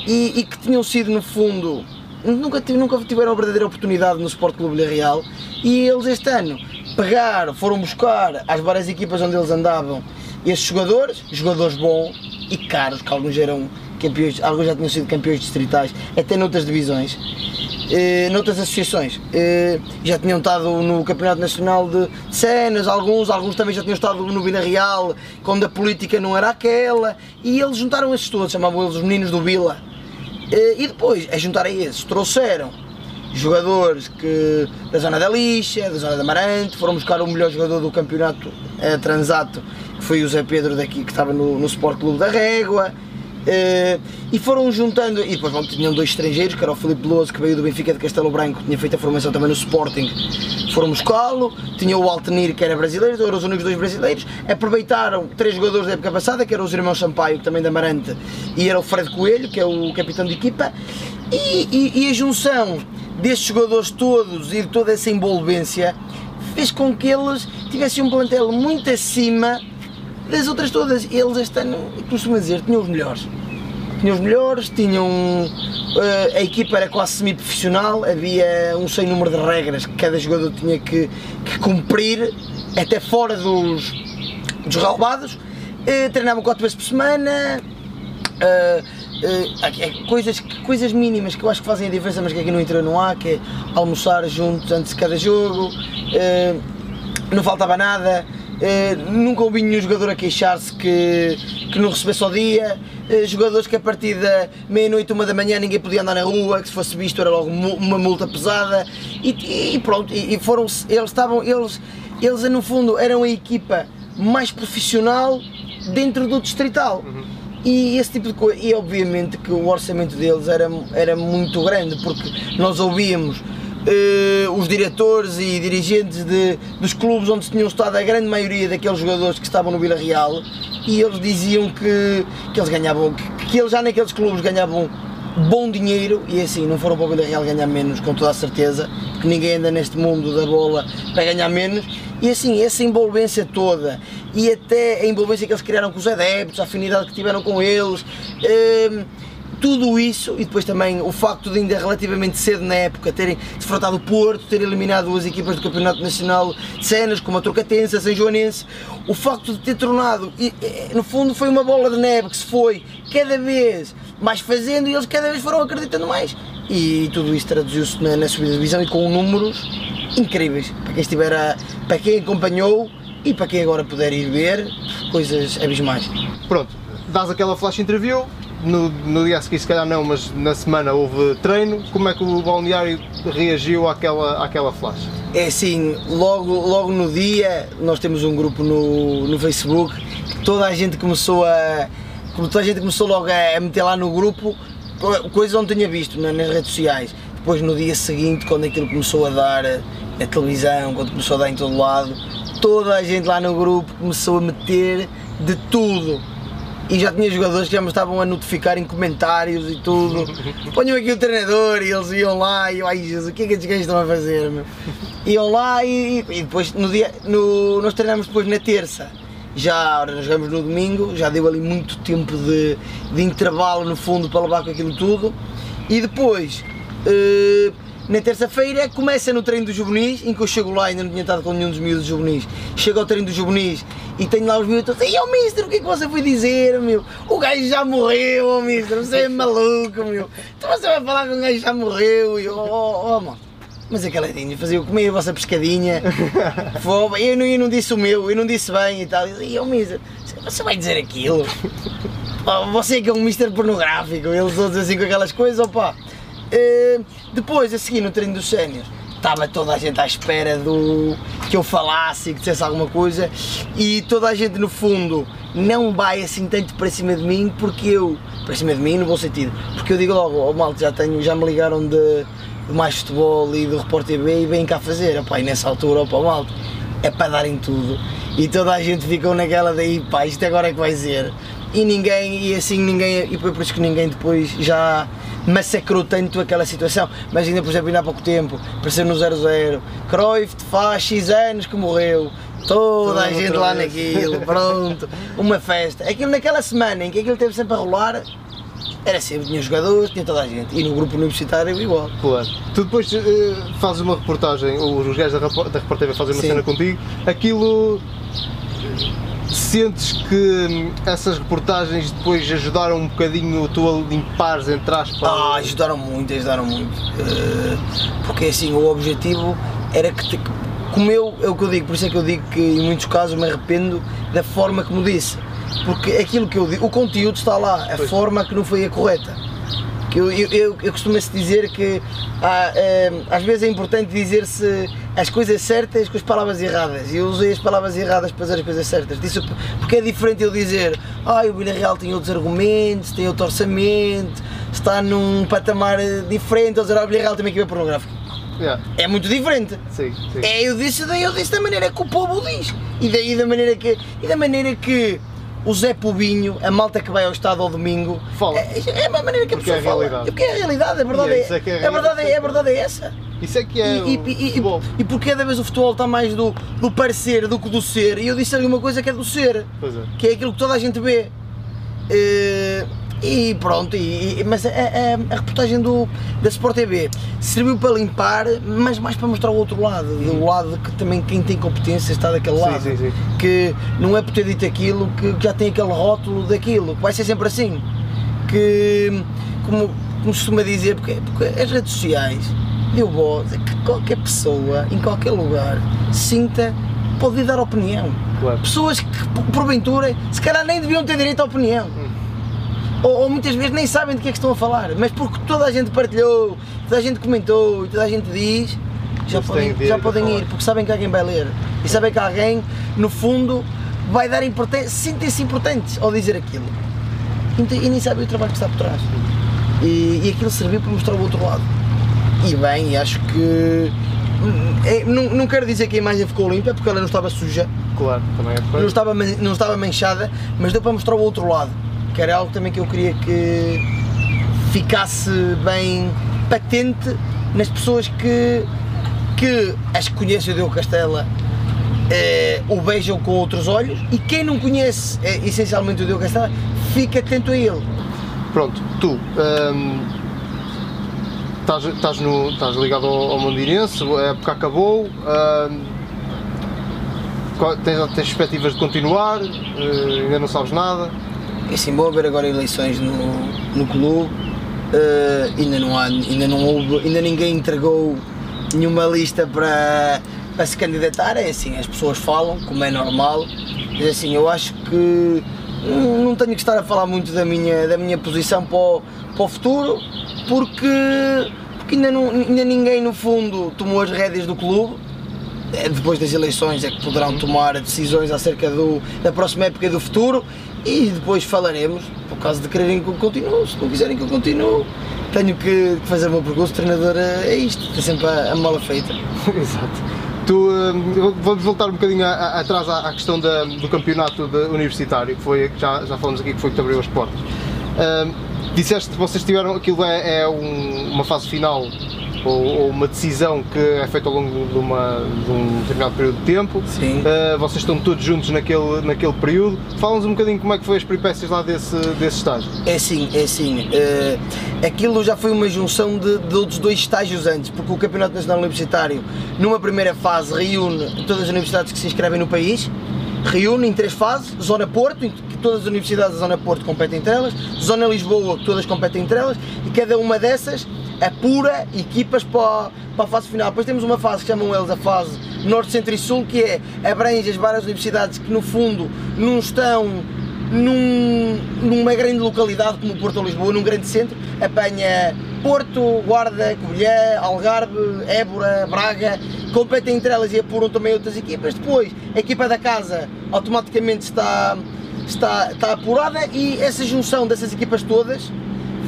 e, e, que tinham sido no fundo nunca, nunca tiveram a verdadeira oportunidade no Sport Clube Vila Real e eles este ano pegaram, foram buscar às várias equipas onde eles andavam esses jogadores, jogadores bons e caros, que alguns eram campeões, alguns já tinham sido campeões distritais, até noutras divisões, eh, noutras associações. Eh, já tinham estado no Campeonato Nacional de Cenas, alguns, alguns também já tinham estado no Vila Real, quando a política não era aquela, e eles juntaram esses todos, chamavam eles os meninos do Vila. Eh, e depois, a juntar a esses, trouxeram jogadores que, da zona da Lixa, da zona da Marante, foram buscar o melhor jogador do campeonato eh, transato, que foi o Zé Pedro daqui, que estava no, no Sport Clube da Régua, Uh, e foram juntando, e depois bom, tinham dois estrangeiros, que era o Filipe Veloso, que veio do Benfica de Castelo Branco, tinha feito a formação também no Sporting, foram buscá-lo, tinha o Altenir, que era brasileiro, eram os únicos dois brasileiros, aproveitaram três jogadores da época passada, que eram os irmãos Sampaio, também da Marante, e era o Fred Coelho, que é o capitão de equipa, e, e, e a junção destes jogadores todos e de toda essa envolvência fez com que eles tivessem um plantel muito acima das outras todas, eles este ano, costumo dizer, tinham os melhores. Tinham os melhores, tinham. Uh, a equipa era quase semi-profissional, havia um sem número de regras que cada jogador tinha que, que cumprir, até fora dos, dos relevados. Uh, treinavam quatro vezes por semana. Uh, Uh, coisas, coisas mínimas que eu acho que fazem a diferença, mas que aqui no interior não há, que é almoçar juntos antes de cada jogo, uh, não faltava nada, Uh, nunca ouvi nenhum jogador a queixar-se que, que não recebesse ao dia. Uh, jogadores que a partir da meia-noite, uma da manhã, ninguém podia andar na rua, que se fosse visto era logo uma multa pesada. E, e pronto, e, e, foram eles estavam, eles, eles no fundo eram a equipa mais profissional dentro do distrital. Uhum. E esse tipo de coisa, e obviamente que o orçamento deles era, era muito grande, porque nós ouvíamos uh, os diretores e dirigentes de, dos clubes onde tinham estado a grande maioria daqueles jogadores que estavam no Vila Real e eles diziam que, que eles ganhavam, que, que eles já naqueles clubes ganhavam bom dinheiro e é assim, não foram para o Vila Real ganhar menos, com toda a certeza, que ninguém anda neste mundo da bola para ganhar menos. E assim, essa envolvência toda e até a envolvência que eles criaram com os adeptos, a afinidade que tiveram com eles. Hum, tudo isso e depois também o facto de ainda relativamente cedo na época terem defrontado o Porto, terem eliminado as equipas do Campeonato Nacional de Cenas, como a Trocatense, a São Joanense, o facto de ter tornado, e, no fundo foi uma bola de neve que se foi cada vez mais fazendo e eles cada vez foram acreditando mais. E tudo isso traduziu-se na, na subida de divisão e com números incríveis para quem estiver a, para quem acompanhou e para quem agora puder ir ver, coisas abismais. Pronto, dás aquela flash interview, no, no dia a seguir se calhar não, mas na semana houve treino, como é que o balneário reagiu àquela, àquela flash? É assim, logo, logo no dia nós temos um grupo no, no Facebook toda a gente começou a. Toda a gente começou logo a meter lá no grupo coisas onde tinha visto nas redes sociais. Depois no dia seguinte, quando aquilo começou a dar na televisão, quando começou a dar em todo lado, toda a gente lá no grupo começou a meter de tudo e já tinha jogadores que já me estavam a notificar em comentários e tudo. Ponham aqui o treinador e eles iam lá e eu, ai Jesus, o que é que estes gajos estão a fazer? Meu? Iam lá e, e depois no dia, no, nós treinamos depois na terça. Já, nós jogamos no domingo, já deu ali muito tempo de, de intervalo no fundo para levar com aquilo tudo. E depois, uh, na terça-feira começa no treino dos juvenis, em que eu chego lá e ainda não tinha estado com nenhum dos miúdos juvenis. Chego ao treino dos juvenis e tenho lá os miúdos e ó mister, o que é que você foi dizer, meu? O gajo já morreu, oh, mister, você é maluco, meu. Então você vai falar que o gajo já morreu e oh, oh, oh mano. Mas aquela tinha, fazia comer a vossa pescadinha. Foi, eu, não, eu não disse o meu, eu não disse bem e tal. E ó mister, você vai dizer aquilo? Oh, você é que é um mister pornográfico, eles todos assim com aquelas coisas, opá. Uh, depois, a seguir, no treino dos séniores, estava toda a gente à espera do que eu falasse e que dissesse alguma coisa e toda a gente no fundo não vai assim tanto para cima de mim porque eu para cima de mim no bom sentido porque eu digo logo oh, malta já tenho já me ligaram de, de mais futebol e do Repórter TV e vêm cá fazer. Opa, e nessa altura opa, malta é para darem tudo. E toda a gente ficou naquela daí pá isto agora é que vai ser. E ninguém e assim ninguém e foi por isso que ninguém depois já massacrou tanto aquela situação. Mas ainda, por exemplo, ainda há pouco tempo, apareceu no 0-0, Cruyff faz X anos que morreu, toda a gente lá naquilo, pronto, uma festa. Aquilo naquela semana em que aquilo teve sempre a rolar, era sempre, tinha jogadores, tinha toda a gente. E no grupo universitário igual. Claro. Tu depois uh, fazes uma reportagem, os gajos da, da Repórter fazem uma Sim. cena contigo, aquilo Sentes que essas reportagens depois ajudaram um bocadinho tu a limpares, entre aspas? Ah, ajudaram muito, ajudaram muito. Uh, porque assim, o objetivo era que, te, como eu, é o que eu digo, por isso é que eu digo que em muitos casos me arrependo da forma como disse. Porque aquilo que eu digo, o conteúdo está lá, a pois. forma que não foi a correta. Que eu, eu, eu, eu costumo-se dizer que há, é, às vezes é importante dizer-se as coisas certas com as palavras erradas. E eu usei as palavras erradas para dizer as coisas certas. Disse, porque é diferente eu dizer ah, o Vila Real tem outros argumentos, tem outro orçamento, está num patamar diferente, ou dizer ah, o Vila Real tem uma equipa pornográfica. Yeah. É muito diferente. Sim, sim. É, eu disse, eu disse da maneira que o povo diz. E da, e da maneira que. E da maneira que o Zé Pubinho, a malta que vai ao estado ao domingo, fala. É, é a mesma maneira que a pessoa é a fala. Realidade. Porque é a realidade, a verdade é, é, é, é, a verdade é, a verdade é essa. Isso é que é e, o e, futebol. E, e porque cada vez o futebol está mais do, do parecer do que do ser, e eu disse ali uma coisa que é do ser, é. que é aquilo que toda a gente vê. Uh, e pronto, e, e mas a, a, a, reportagem do, da Sport TV serviu para limpar, mas mais para mostrar o outro lado, do lado que também quem tem competência está daquele lado. Sim, sim. Que não é por ter dito aquilo que já tem aquele rótulo daquilo, que vai ser sempre assim. Que, como, como se costuma dizer, porque, porque as redes sociais deu voz a que qualquer pessoa, em qualquer lugar, sinta, pode dar opinião. Claro. Pessoas que, porventura, se calhar nem deviam ter direito à opinião. Hum ou, ou, muitas vezes nem sabem de que é que estão a falar, mas porque toda a gente partilhou, toda a gente comentou e toda a gente diz, já podem, já podem ir, porque sabem que alguém vai ler e sabem que alguém, no fundo, vai dar importância, sentem-se importantes ao dizer aquilo. e, nem sabem o trabalho que está por trás. E, e aquilo serviu para mostrar o outro lado. E bem, acho que. é, não, não quero dizer que a imagem ficou limpa porque ela não estava suja, Claro, também é não estava, não estava manchada, mas deu para mostrar o outro lado, que era algo também que eu queria que ficasse bem patente nas pessoas que, que as que conhecem o Diogo Castela eh, o beijam com outros olhos e quem não conhece eh, essencialmente o Diogo Castela fica atento a ele. Pronto, tu hum, estás, ligado ao, ao Mondinense, a época acabou, qual- tens, tens perspectivas de continuar, Eh, ainda não sabes nada. É assim, vão haver agora eleições no, no clube, eh, ainda não há, ainda não houve, ainda ninguém entregou nenhuma lista para, para se candidatar, é assim, as pessoas falam, como é normal, mas assim, eu acho que não, não tenho que estar a falar muito da minha, da minha posição para o, para o futuro, porque, porque ainda, não, ainda ninguém no fundo tomou as rédeas do clube, é, depois das eleições é que poderão tomar decisões acerca do, da próxima época e do futuro e depois falaremos, por causa de quererem que eu continue, se não quiserem que eu continue, tenho que fazer o meu percurso, treinador é isto, tem sempre a, a mala feita. Exato. Tu, hum, vamos voltar um bocadinho atrás à, à questão da- do campeonato de- universitário, que foi, já, já falamos aqui, que foi que te abriu as portas. Hum, disseste que vocês tiveram, aquilo é, é um- uma fase final ou, ou uma decisão que é feita ao longo de, uma, de um determinado período de tempo. Sim. Uh, vocês estão todos juntos naquele, naquele período. Fala-nos um bocadinho como é que foi as peripécias lá desse, desse estágio. É assim, é assim. eh, aquilo já foi uma junção de, de outros dois estágios antes, porque o Campeonato Nacional Universitário, numa primeira fase, reúne todas as universidades que se inscrevem no país, reúne em três fases: Zona Porto, em que todas as universidades da Zona Porto competem entre elas, Zona Lisboa, que todas competem entre elas, e cada uma dessas apura equipas para, para a fase final. Depois temos uma fase que chamam eles a fase Norte, Centro e Sul, que é abrange as várias universidades que no fundo não estão num- numa grande localidade como Porto ou Lisboa, num grande centro, apanha Porto, Guarda, Covilhã, Algarve, Évora, Braga, competem entre elas e apuram também outras equipas. Depois, a equipa da casa automaticamente está, está, está apurada e essa junção dessas equipas todas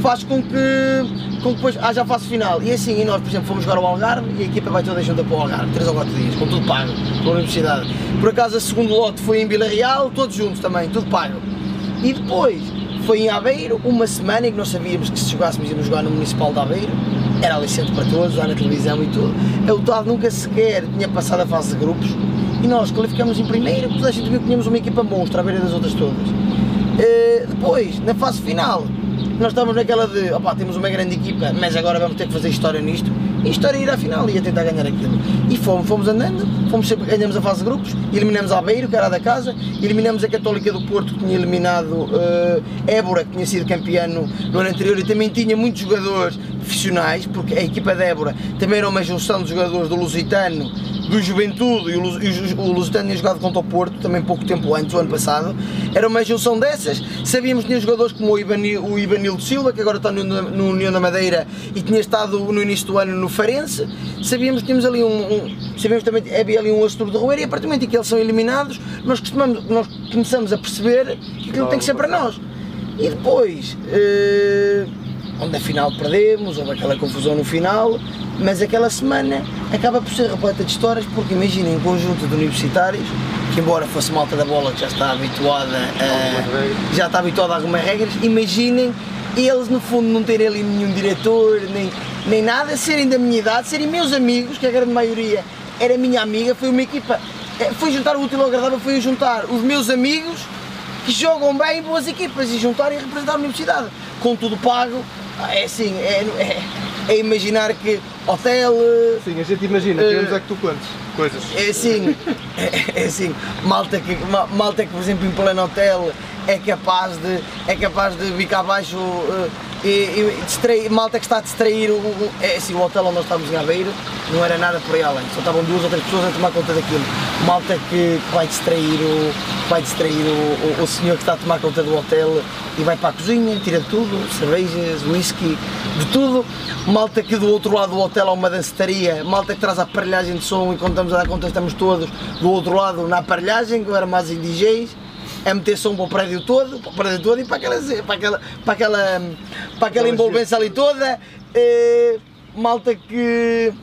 faz com que, com que depois haja fase final. E assim, e nós, por exemplo, fomos jogar ao Algarve e a equipa vai toda junta para o Algarve, 3 ou 4 dias, com tudo pago, pela universidade. Por acaso, a segundo lote foi em Vila Real, todos juntos também, tudo pago. E depois foi em Aveiro, uma semana em que nós sabíamos que se jogássemos íamos jogar no Municipal de Aveiro, era aliciente para todos, lá na televisão e tudo. A UTAD nunca sequer tinha passado a fase de grupos e nós qualificamos em primeiro, toda a gente viu que tínhamos uma equipa monstra à beira das outras todas. Eh, depois, na fase final, nós estávamos naquela de, opá, temos uma grande equipa, mas agora vamos ter que fazer história nisto. E história ir à final e a tentar ganhar aquilo. E fomos, fomos andando, fomos sempre, ganhamos a fase de grupos, eliminamos a Aveiro, que era da casa, eliminamos a Católica do Porto, que tinha eliminado eh, Évora, que tinha sido campeã no, no ano anterior e também tinha muitos jogadores profissionais, porque a equipa de Évora também era uma junção de jogadores do Lusitano, do Juventude e o, Lusitano tinha jogado contra o Porto também pouco tempo antes, o ano passado. Era uma junção dessas. Sabíamos que tinha jogadores como o, Ibani, o Ivanildo Silva, que agora está no, União da Madeira e tinha estado no início do ano no Farense. Sabíamos que tínhamos ali um. um sabíamos também havia ali um Asturo de Roeiro e a partir do momento em que eles são eliminados, nós, costumamos, nós começamos a perceber que aquilo tem que ser para nós. E depois, eh, onde afinal perdemos, houve aquela confusão no final, mas aquela semana acaba por ser repleta de histórias, porque imaginem um conjunto de universitários, que embora fosse malta da bola que já está habituada a, já está habituada a algumas regras, imaginem eles no fundo não terem ali nenhum diretor, nem, nem nada, serem da minha idade, serem meus amigos, que a grande maioria era minha amiga, foi uma equipa, eh, foi juntar o útil ao agradável, foi juntar os meus amigos que jogam bem em boas equipas e juntar e representar a universidade, com tudo pago, é assim, é, é, é imaginar que hotel, eh, Sim, a gente imagina, Eh, queremos é que tu contes coisas. é assim, é, é assim, malta que, ma- malta que por exemplo em pleno hotel é capaz de, é capaz de cá abaixo eh, e, e distrair, malta que está a distrair, o, o- é assim, o hotel onde nós estávamos em Aveiro não era nada por aí além, só estavam duas ou três pessoas a tomar conta daquilo. Malta que, que vai distrair, o, vai distrair o, o, senhor que está a tomar conta do hotel e vai para a cozinha, tira tudo, cervejas, whisky, de tudo. Malta que do outro lado do hotel há uma dancetaria, malta que traz a aparelhagem de som e quando estamos a dar conta estamos todos do outro lado na aparelhagem, que era mais DJs. É meter som para o prédio todo, para o prédio todo e para aquela, para aquela, para aquela, para aquela envolvência ali toda. Eh, malta que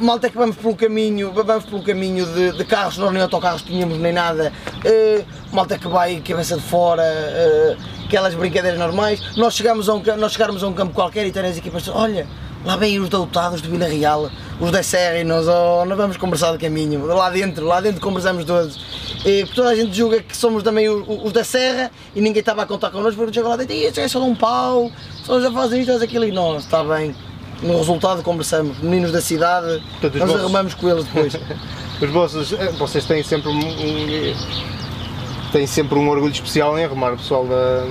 malta que vamos pelo caminho, vamos pelo caminho de, de carros, nós nem autocarros tínhamos nem nada, uh, malta que vai cabeça de fora, uh, aquelas brincadeiras normais, nós chegamos a um, nós chegarmos a um campo qualquer e tem as equipas, olha, lá vêm os doutados de Vila Real, os da Serra e nós, oh, nós vamos conversar de caminho, lá dentro, lá dentro conversamos todos. E toda a gente julga que somos também os, os da Serra e ninguém estava a contar connosco, porque chegam lá dentro, e é só um pau, só já fazem isto, fazem aquilo e nós, está bem no resultado conversamos, meninos da cidade, nós vossos... arrumamos com eles depois. os vossos, eh, vocês têm sempre um, um, têm sempre um orgulho especial em arrumar o pessoal da.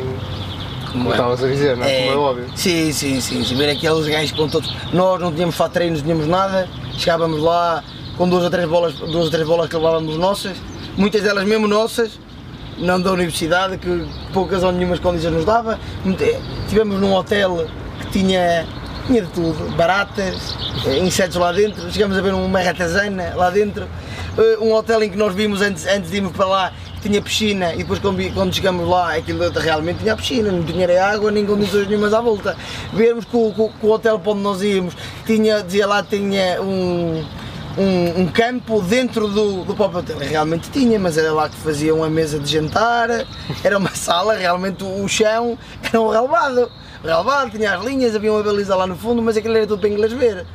Como estavas a dizer, não é? é? Como é óbvio. Sim, sim, sim, sim. Ver aqueles gajos com todos. Nós não tínhamos fato treinos, não tínhamos nada, chegávamos lá com duas ou três bolas, duas ou três bolas que levávamos nossas, muitas delas mesmo nossas, não da universidade, que poucas ou nenhumas condições nos dava. Tivemos num hotel que tinha tinha de tudo, baratas, eh, insetos lá dentro, chegamos a ver uma ratazana lá dentro, eh, um hotel em que nós vimos antes, antes de irmos para lá tinha piscina e depois quando, chegamos lá aquilo realmente tinha piscina, não tinha água, nem condições nenhumas à volta. Vemos que o, o hotel para onde nós íamos tinha, dizia lá, tinha um, um, um, campo dentro do, do próprio hotel. Realmente tinha, mas era lá que faziam a mesa de jantar, era uma sala, realmente o chão era um relevado relevado, tinha as linhas, havia uma baliza lá no fundo, mas aquilo era tudo para inglês ver.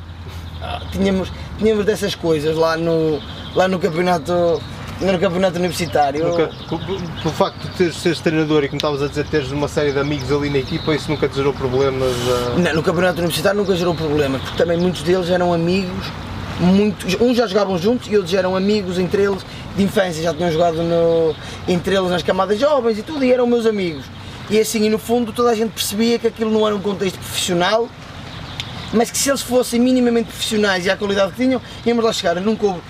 Ah, tínhamos, tínhamos dessas coisas lá no, lá no campeonato no campeonato universitário. Nunca, pelo facto de teres, seres treinador e como estavas a dizer, teres uma série de amigos ali na equipa, isso nunca te gerou problemas? A... Não, no campeonato universitário nunca gerou problemas, porque também muitos deles eram amigos, muitos, uns já jogavam juntos e outros eram amigos entre eles de infância, já tinham jogado no, entre eles nas camadas jovens e tudo, e eram meus amigos. E assim, e no fundo toda a gente percebia que aquilo não era um contexto profissional, mas que se eles fossem minimamente profissionais e à qualidade que tinham, íamos lá chegar. Nunca houve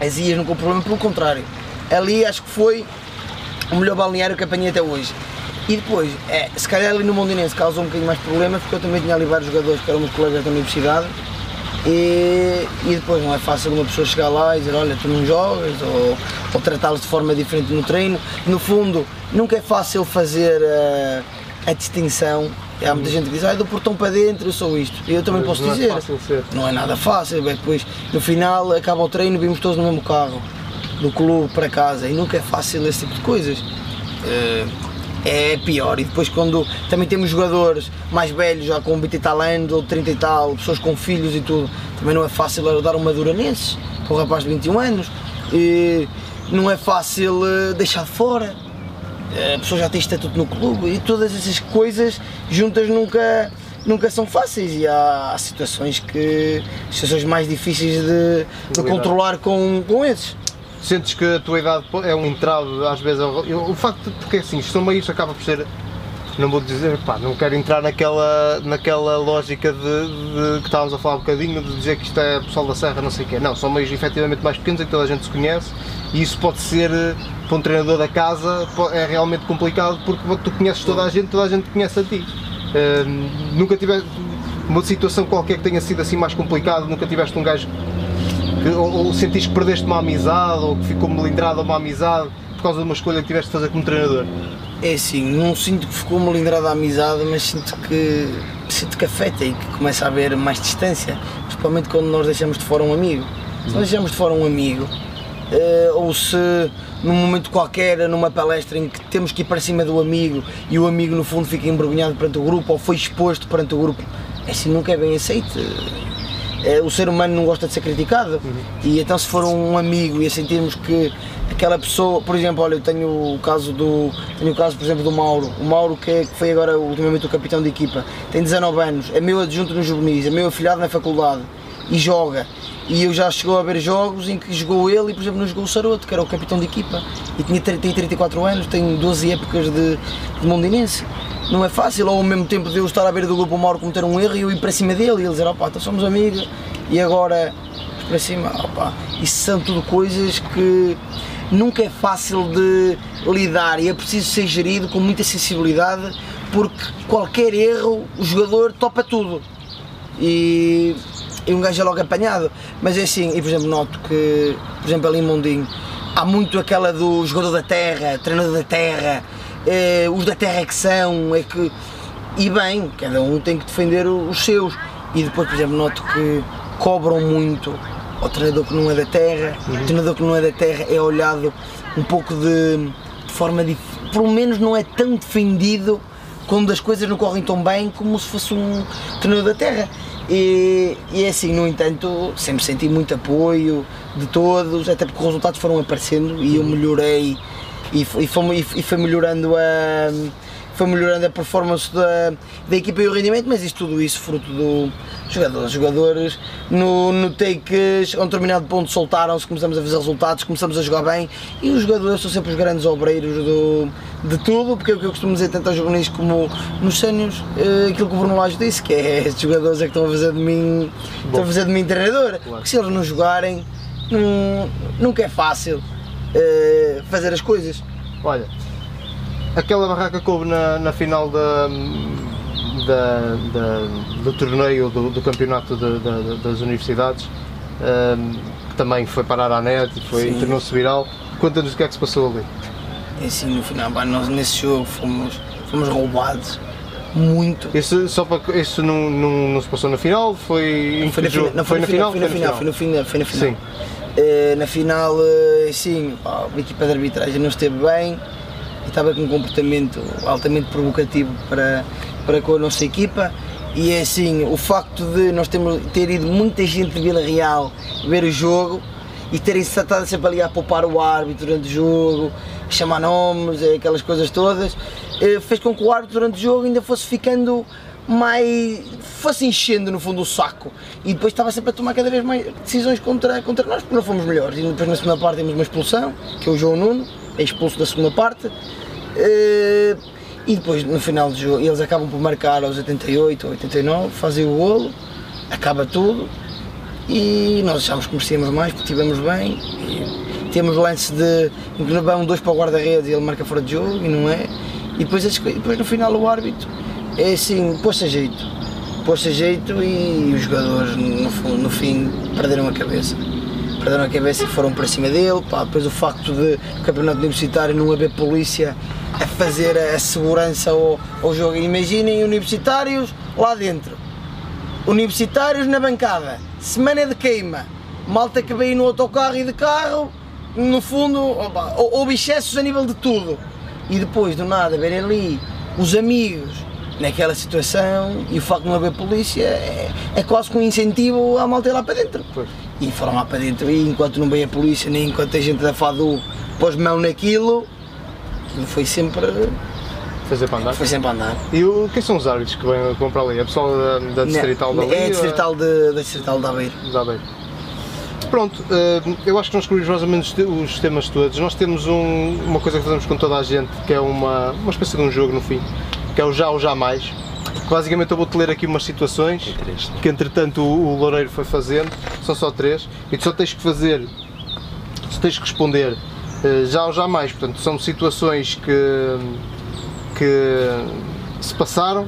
azias, nunca houve problema, pelo contrário. Ali acho que foi o melhor balneário que apanhei até hoje. E depois, é, se calhar ali no Mondinense causou um bocadinho mais problemas, porque eu também tinha ali vários jogadores que eram meus colegas da universidade, e, e, depois não é fácil uma pessoa chegar lá e dizer olha tu não jogas ou, ou tratá-los de forma diferente no treino. No fundo, nunca é fácil fazer a, a distinção. Há muita gente que diz, ah, do portão para dentro eu sou isto. E eu também Mas posso não é dizer. É não é nada fácil. Depois, no final, acaba o treino, vimos todos no mesmo carro, do clube para casa. E nunca é fácil esse tipo de coisas. Uh, é pior. E depois quando também temos jogadores mais velhos, já com 20 e tal anos ou 30 e tal, pessoas com filhos e tudo, também não é fácil dar uma dura nesses, para um rapaz de 21 anos. E não é fácil eh, deixar de fora. A pessoa já tem estatuto no clube e todas essas coisas juntas nunca, nunca são fáceis. E há, há situações que situações mais difíceis de, de controlar com, com esses. Sentes que a tua idade é um entrave às vezes eu, o facto de, porque assim, isto também isto acaba por ser não vou dizer, pá, não quero entrar naquela, naquela lógica de, de, que estávamos a falar um bocadinho, de dizer que isto é pessoal da Serra, não sei o quê. Não, são meios efetivamente mais pequenos em que toda a gente se conhece e isso pode ser, para um treinador da casa, é realmente complicado porque tu conheces toda a gente, toda a gente conhece a ti. Uh, nunca tiveste uma situação qualquer que tenha sido assim mais complicado, nunca tiveste um gajo que, ou, ou sentiste que perdeste uma amizade ou que ficou melindrada uma amizade por causa de uma escolha que tiveste de fazer como treinador? É assim, não sinto que ficou melindrada a amizade, mas sinto que, sinto que afeta e que começa a haver mais distância, principalmente quando nós deixamos de fora um amigo. Se nós deixamos de fora um amigo, uh, ou se num momento qualquer, numa palestra em que temos que ir para cima do amigo e o amigo no fundo fica envergonhado perante o grupo ou foi exposto perante o grupo, é assim nunca é bem aceito o ser humano não gosta de ser criticado uhum. e então se for um amigo e sentirmos que aquela pessoa, por exemplo, olha, eu tenho o caso do tenho o caso, por exemplo, do Mauro, o Mauro que, é, que foi agora ultimamente o capitão de equipa, tem 19 anos, é meu adjunto no juvenis, é meu afilhado na faculdade e joga. E eu já chegou a ver jogos em que jogou ele e, por exemplo, não jogou o Saroto, que era o capitão de equipa. E tinha 30, 34 anos, tem 12 épocas de, de Mondinense não é fácil, ou ao mesmo tempo de eu estar à beira do grupo o Mauro cometer um erro e eu ir para cima dele. E ele dizer, opá, então somos amigos e agora para cima, opá, isso são tudo coisas que nunca é fácil de lidar e é preciso ser gerido com muita sensibilidade porque qualquer erro o jogador topa tudo. E, e um gajo é logo apanhado, mas é assim, e por exemplo noto que, por exemplo ali em Mondinho, há muito aquela do jogador da terra, treinador da terra, eh, os da terra é que são, é que. E bem, cada um tem que defender os seus. E depois, por exemplo, noto que cobram muito ao treinador que não é da terra, o treinador que não é da terra é olhado um pouco de, de forma diferente, pelo menos não é tão defendido quando as coisas não correm tão bem como se fosse um treinador da terra. E, e é assim, no entanto, sempre senti muito apoio de todos, até porque os resultados foram aparecendo e eu melhorei e, foi, e, foi, e foi melhorando a foi melhorando a performance da, da equipa e o rendimento, mas isso tudo isso fruto do jogadores. Os jogadores no, no takes, a um determinado ponto soltaram-se, começamos a fazer resultados, começamos a jogar bem e os jogadores são sempre os grandes obreiros do, de tudo, porque é o que eu costumo dizer tanto aos juvenis como nos sénios, eh, aquilo que o Bruno Lage disse, que é estes jogadores é que estão a fazer de mim, estão a fazer de mim treinador, claro. porque se eles não jogarem, nunca é fácil eh, fazer as coisas. Olha, aquela barraca coube na, na final da, da, da, do torneio do, do campeonato de, de, das universidades, um, que também foi parar à net e foi, tornou-se viral. Conta-nos o que é que se passou ali. É assim, no final, nós nesse jogo fomos, fomos roubados muito. Isso, só para, isso não, não, não se passou na final? Foi, foi, na, jogo? Não, foi, foi, na, final, foi na final? Foi na final, foi na final. Sim. Uh, na final, uh, sim, a equipa de arbitragem não esteve bem. Estava com um comportamento altamente provocativo para, para com a nossa equipa. E é assim, o facto de nós termos, ter ido muita gente de Vila Real ver o jogo e terem estado sempre ali a poupar o árbitro durante o jogo, chamar nomes, aquelas coisas todas, eh, fez com que o árbitro durante o jogo ainda fosse ficando mais. fosse enchendo no fundo o saco e depois estava sempre a tomar cada vez mais decisões contra, contra nós porque não fomos melhores. E depois na segunda parte temos uma expulsão, que é o João Nuno, é expulso da segunda parte. Eh, e depois no final do jogo eles acabam por marcar aos 88 ou 89, fazem o golo, acaba tudo e nós achámos que merecíamos mais porque estivemos bem. Temos lance de em que vão dois para o guarda-redes e ele marca fora de jogo e não é. E depois, depois no final o árbitro é assim, pôs-se a jeito. Pôs-se a jeito e os jogadores no, no fim perderam a cabeça perderam a cabeça e foram para cima dele. Pá, depois o facto de o campeonato universitário não haver polícia a fazer a segurança ao, ao jogo. Imaginem universitários lá dentro, universitários na bancada, semana de queima, malta que veio no autocarro e de carro, no fundo houve excessos a nível de tudo. E depois do nada verem ali os amigos naquela situação e o facto de não haver polícia é, é quase que um incentivo à malta ir lá para dentro. Pois. E foram lá para dentro e enquanto não veio a polícia, nem enquanto a gente da FADU pôs mão naquilo, foi sempre. Fazer para andar? Foi sempre a andar. E o, quem são os árbitros que vêm comprar ali? É pessoal da, da Distrital não, da Liga? É a Distrital, de, da Distrital da Aveiro. Da Aveiro. Pronto, eh, eu acho que nós cobrimos mais ou menos os temas todos. Nós temos um, uma coisa que fazemos com toda a gente, que é uma, uma espécie de um jogo no fim, que é o já ou jamais. Basicamente eu vou-te ler aqui umas situações que entretanto o, o Loureiro foi fazendo, são só três, e tu só tens que fazer, só tens que responder eh, já ou jamais, portanto são situações que, que se passaram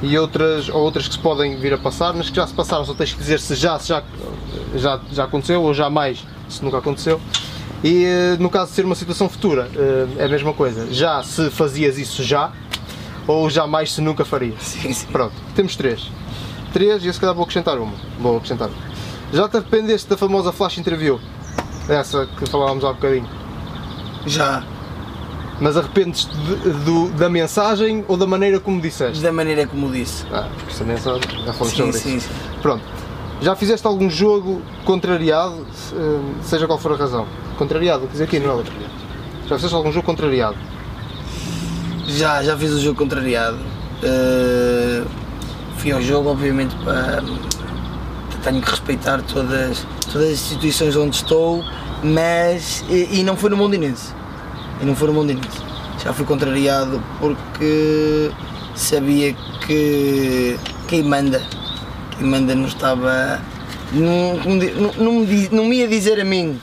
e outras, ou outras que se podem vir a passar, mas que já se passaram, só tens que dizer se já, se já, já, já aconteceu ou jamais, se nunca aconteceu. E eh, no caso de ser uma situação futura, eh, é a mesma coisa. Já se fazias isso já, ou jamais se nunca faria. Sim, sim. Pronto, temos três. Três e eu se calhar vou acrescentar uma. Vou acrescentar uma. Já te arrependeste da famosa flash interview? Essa que falávamos há bocadinho. Já. Mas arrependes da mensagem ou da maneira como disseste? Da maneira como disse. Ah, porque essa mensagem já falamos sim, sobre sim, isso. Sim. Pronto. Já fizeste algum jogo contrariado, seja qual for a razão? Contrariado, quer dizer aqui, não é? Já fizeste algum jogo contrariado? Já, já fiz o jogo contrariado. Uh, fui ao jogo, obviamente, para. Tenho que respeitar todas, todas as instituições onde estou, mas. E, e não foi no Mondinense. E não foi no Mondinense. Já fui contrariado porque sabia que quem manda, quem manda não estava. Não, não, não, me, não me ia dizer a mim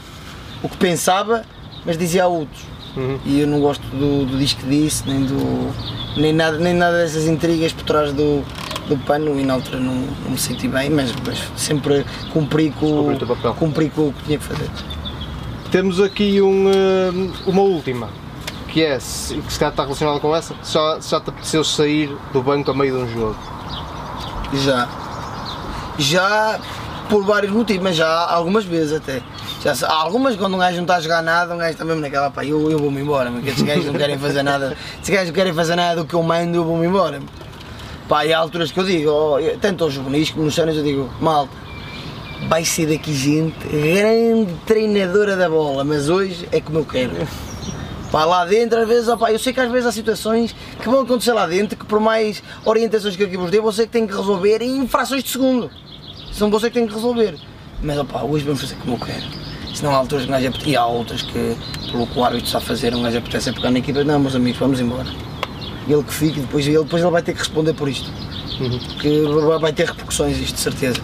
o que pensava, mas dizia a outros. Uhum. E eu não gosto do, do disco disse, nem do. nem nada, nem nada dessas intrigas por trás do, do pano e na altura não, não me senti bem, mas, mas sempre cumpri com, cumpri com o que tinha que fazer. Temos aqui um, eh, uma última, que é, que se calhar está relacionada com essa, já, já te apeteceu sair do banco a meio de um jogo. Já. Já por vários motivos, mas já algumas vezes até. Já, há algumas quando um gajo não está a jogar nada, um gajo está mesmo naquela, pá, eu, eu vou-me embora, mas que estes gajos não querem fazer nada, estes gajos não querem fazer nada do que eu mando, eu vou-me embora. Pá, e há alturas que eu digo, oh, tanto aos juvenis como nos cenas eu digo, malta, vai ser daqui gente grande treinadora da bola, mas hoje é como eu quero. Pá, lá dentro, às vezes, opá, eu sei que às vezes há situações que vão acontecer lá dentro que por mais orientações que eu aqui vos dei, você que tem que resolver em frações de segundo. São você que tem que resolver. Mas opá, hoje vamos fazer como eu quero. Senão há alturas que um gajo apetece, e há outras que, pelo que o árbitro está a fazer, um gajo apetece a pegar na equipa, não meus amigos, vamos embora. Ele que fique, depois ele, depois ele vai ter que responder por isto. Que vai- ter repercussões isto, de certeza.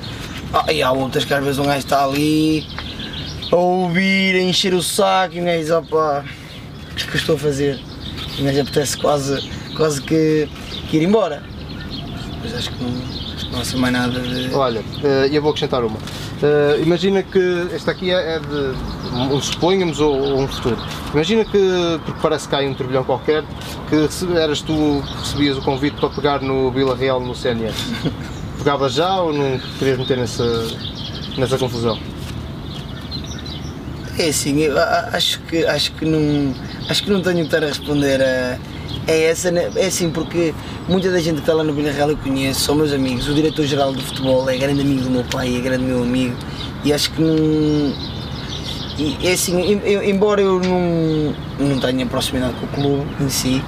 Ah, e há outras que às vezes um gajo está ali a ouvir, a encher o saco e um gajo opá, o que é que eu estou a fazer? E um gajo apetece quase, quase que, que ir embora. Pois acho que não, não assim mais nada de. Olha, eh, eu vou acrescentar uma. Eh, imagina que esta aqui é de um suponhamos ou, ou um futuro. Imagina que, porque parece que há um turbilhão qualquer, que eras tu que recebias o convite para pegar no Vila Real no CNS. Pegavas já ou não querias meter nessa, nessa confusão? É assim, acho que, acho que não acho que não tenho que estar a responder a, a essa, né? é assim, porque muita da gente que está lá no Vila Real eu conheço, são meus amigos, o diretor-geral do futebol é grande amigo do meu pai, é grande meu amigo e acho que não. E, é assim, eu- embora eu não, não tenha proximidade com o clube em si,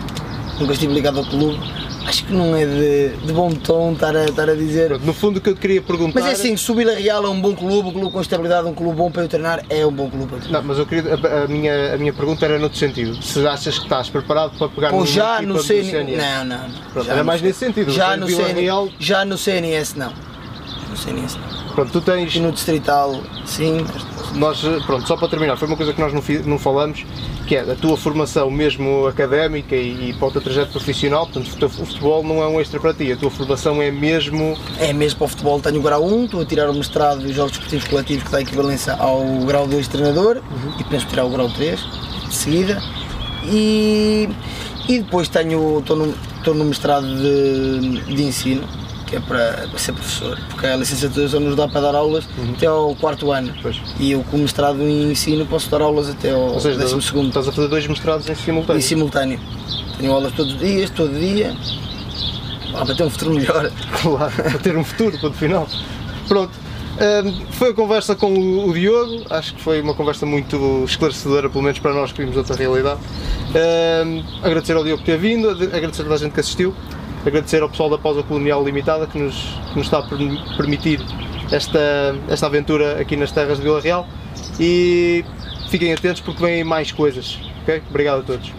nunca estive ligado ao clube, acho que não é de, de bom tom estar a, estar a dizer. Pronto, no fundo o que eu queria perguntar. Mas é assim, se o Vila Real é um bom clube, um clube com estabilidade, um clube bom para eu treinar, é um bom clube para eu treinar. Não, mas eu queria, a, a minha, a minha pergunta era noutro sentido. Se achas que estás preparado para pegar Ou já no CNS. CNS? Não, não. Pronto, era mais nesse sentido. Já no, CN... Real- já no CNS não. No CNS não. Pronto, tu tens. E no Distrital, sim. Nós, pronto, só para terminar, foi uma coisa que nós não, não falamos, que é a tua formação mesmo académica e, e para o teu trajeto profissional, portanto o futebol não é um extra para ti, a tua formação é mesmo É mesmo para o futebol, tenho o grau 1, estou a tirar o mestrado dos Jogos Desportivos Coletivos que dá equivalência ao grau 2 de treinador e penso tirar o grau 3 de seguida. E, e depois tenho, estou no, estou no mestrado de, de ensino, que é para, para ser professor, porque a licenciatura só nos dá para dar aulas até ao quarto ano. Pois. E eu com o mestrado em ensino posso dar aulas até ao Ou seja, décimo segundo. estás a fazer dois mestrados em simultâneo. Em simultâneo. Tenho aulas todos os dias, todo dia. Ah, para ter um futuro melhor. Claro, para ter um futuro, ponto final. Pronto. hum, foi a conversa com o, o Diogo, acho que foi uma conversa muito esclarecedora, pelo menos para nós que vimos outra realidade. Hum, agradecer ao Diogo por ter vindo, ade- agradecer a toda a gente que assistiu, agradecer ao pessoal da Pausa Colonial Limitada que nos, que nos está a permi- permitir esta, esta aventura aqui nas terras de Vila Real e fiquem atentos porque vêm mais coisas. ok? Obrigado a todos.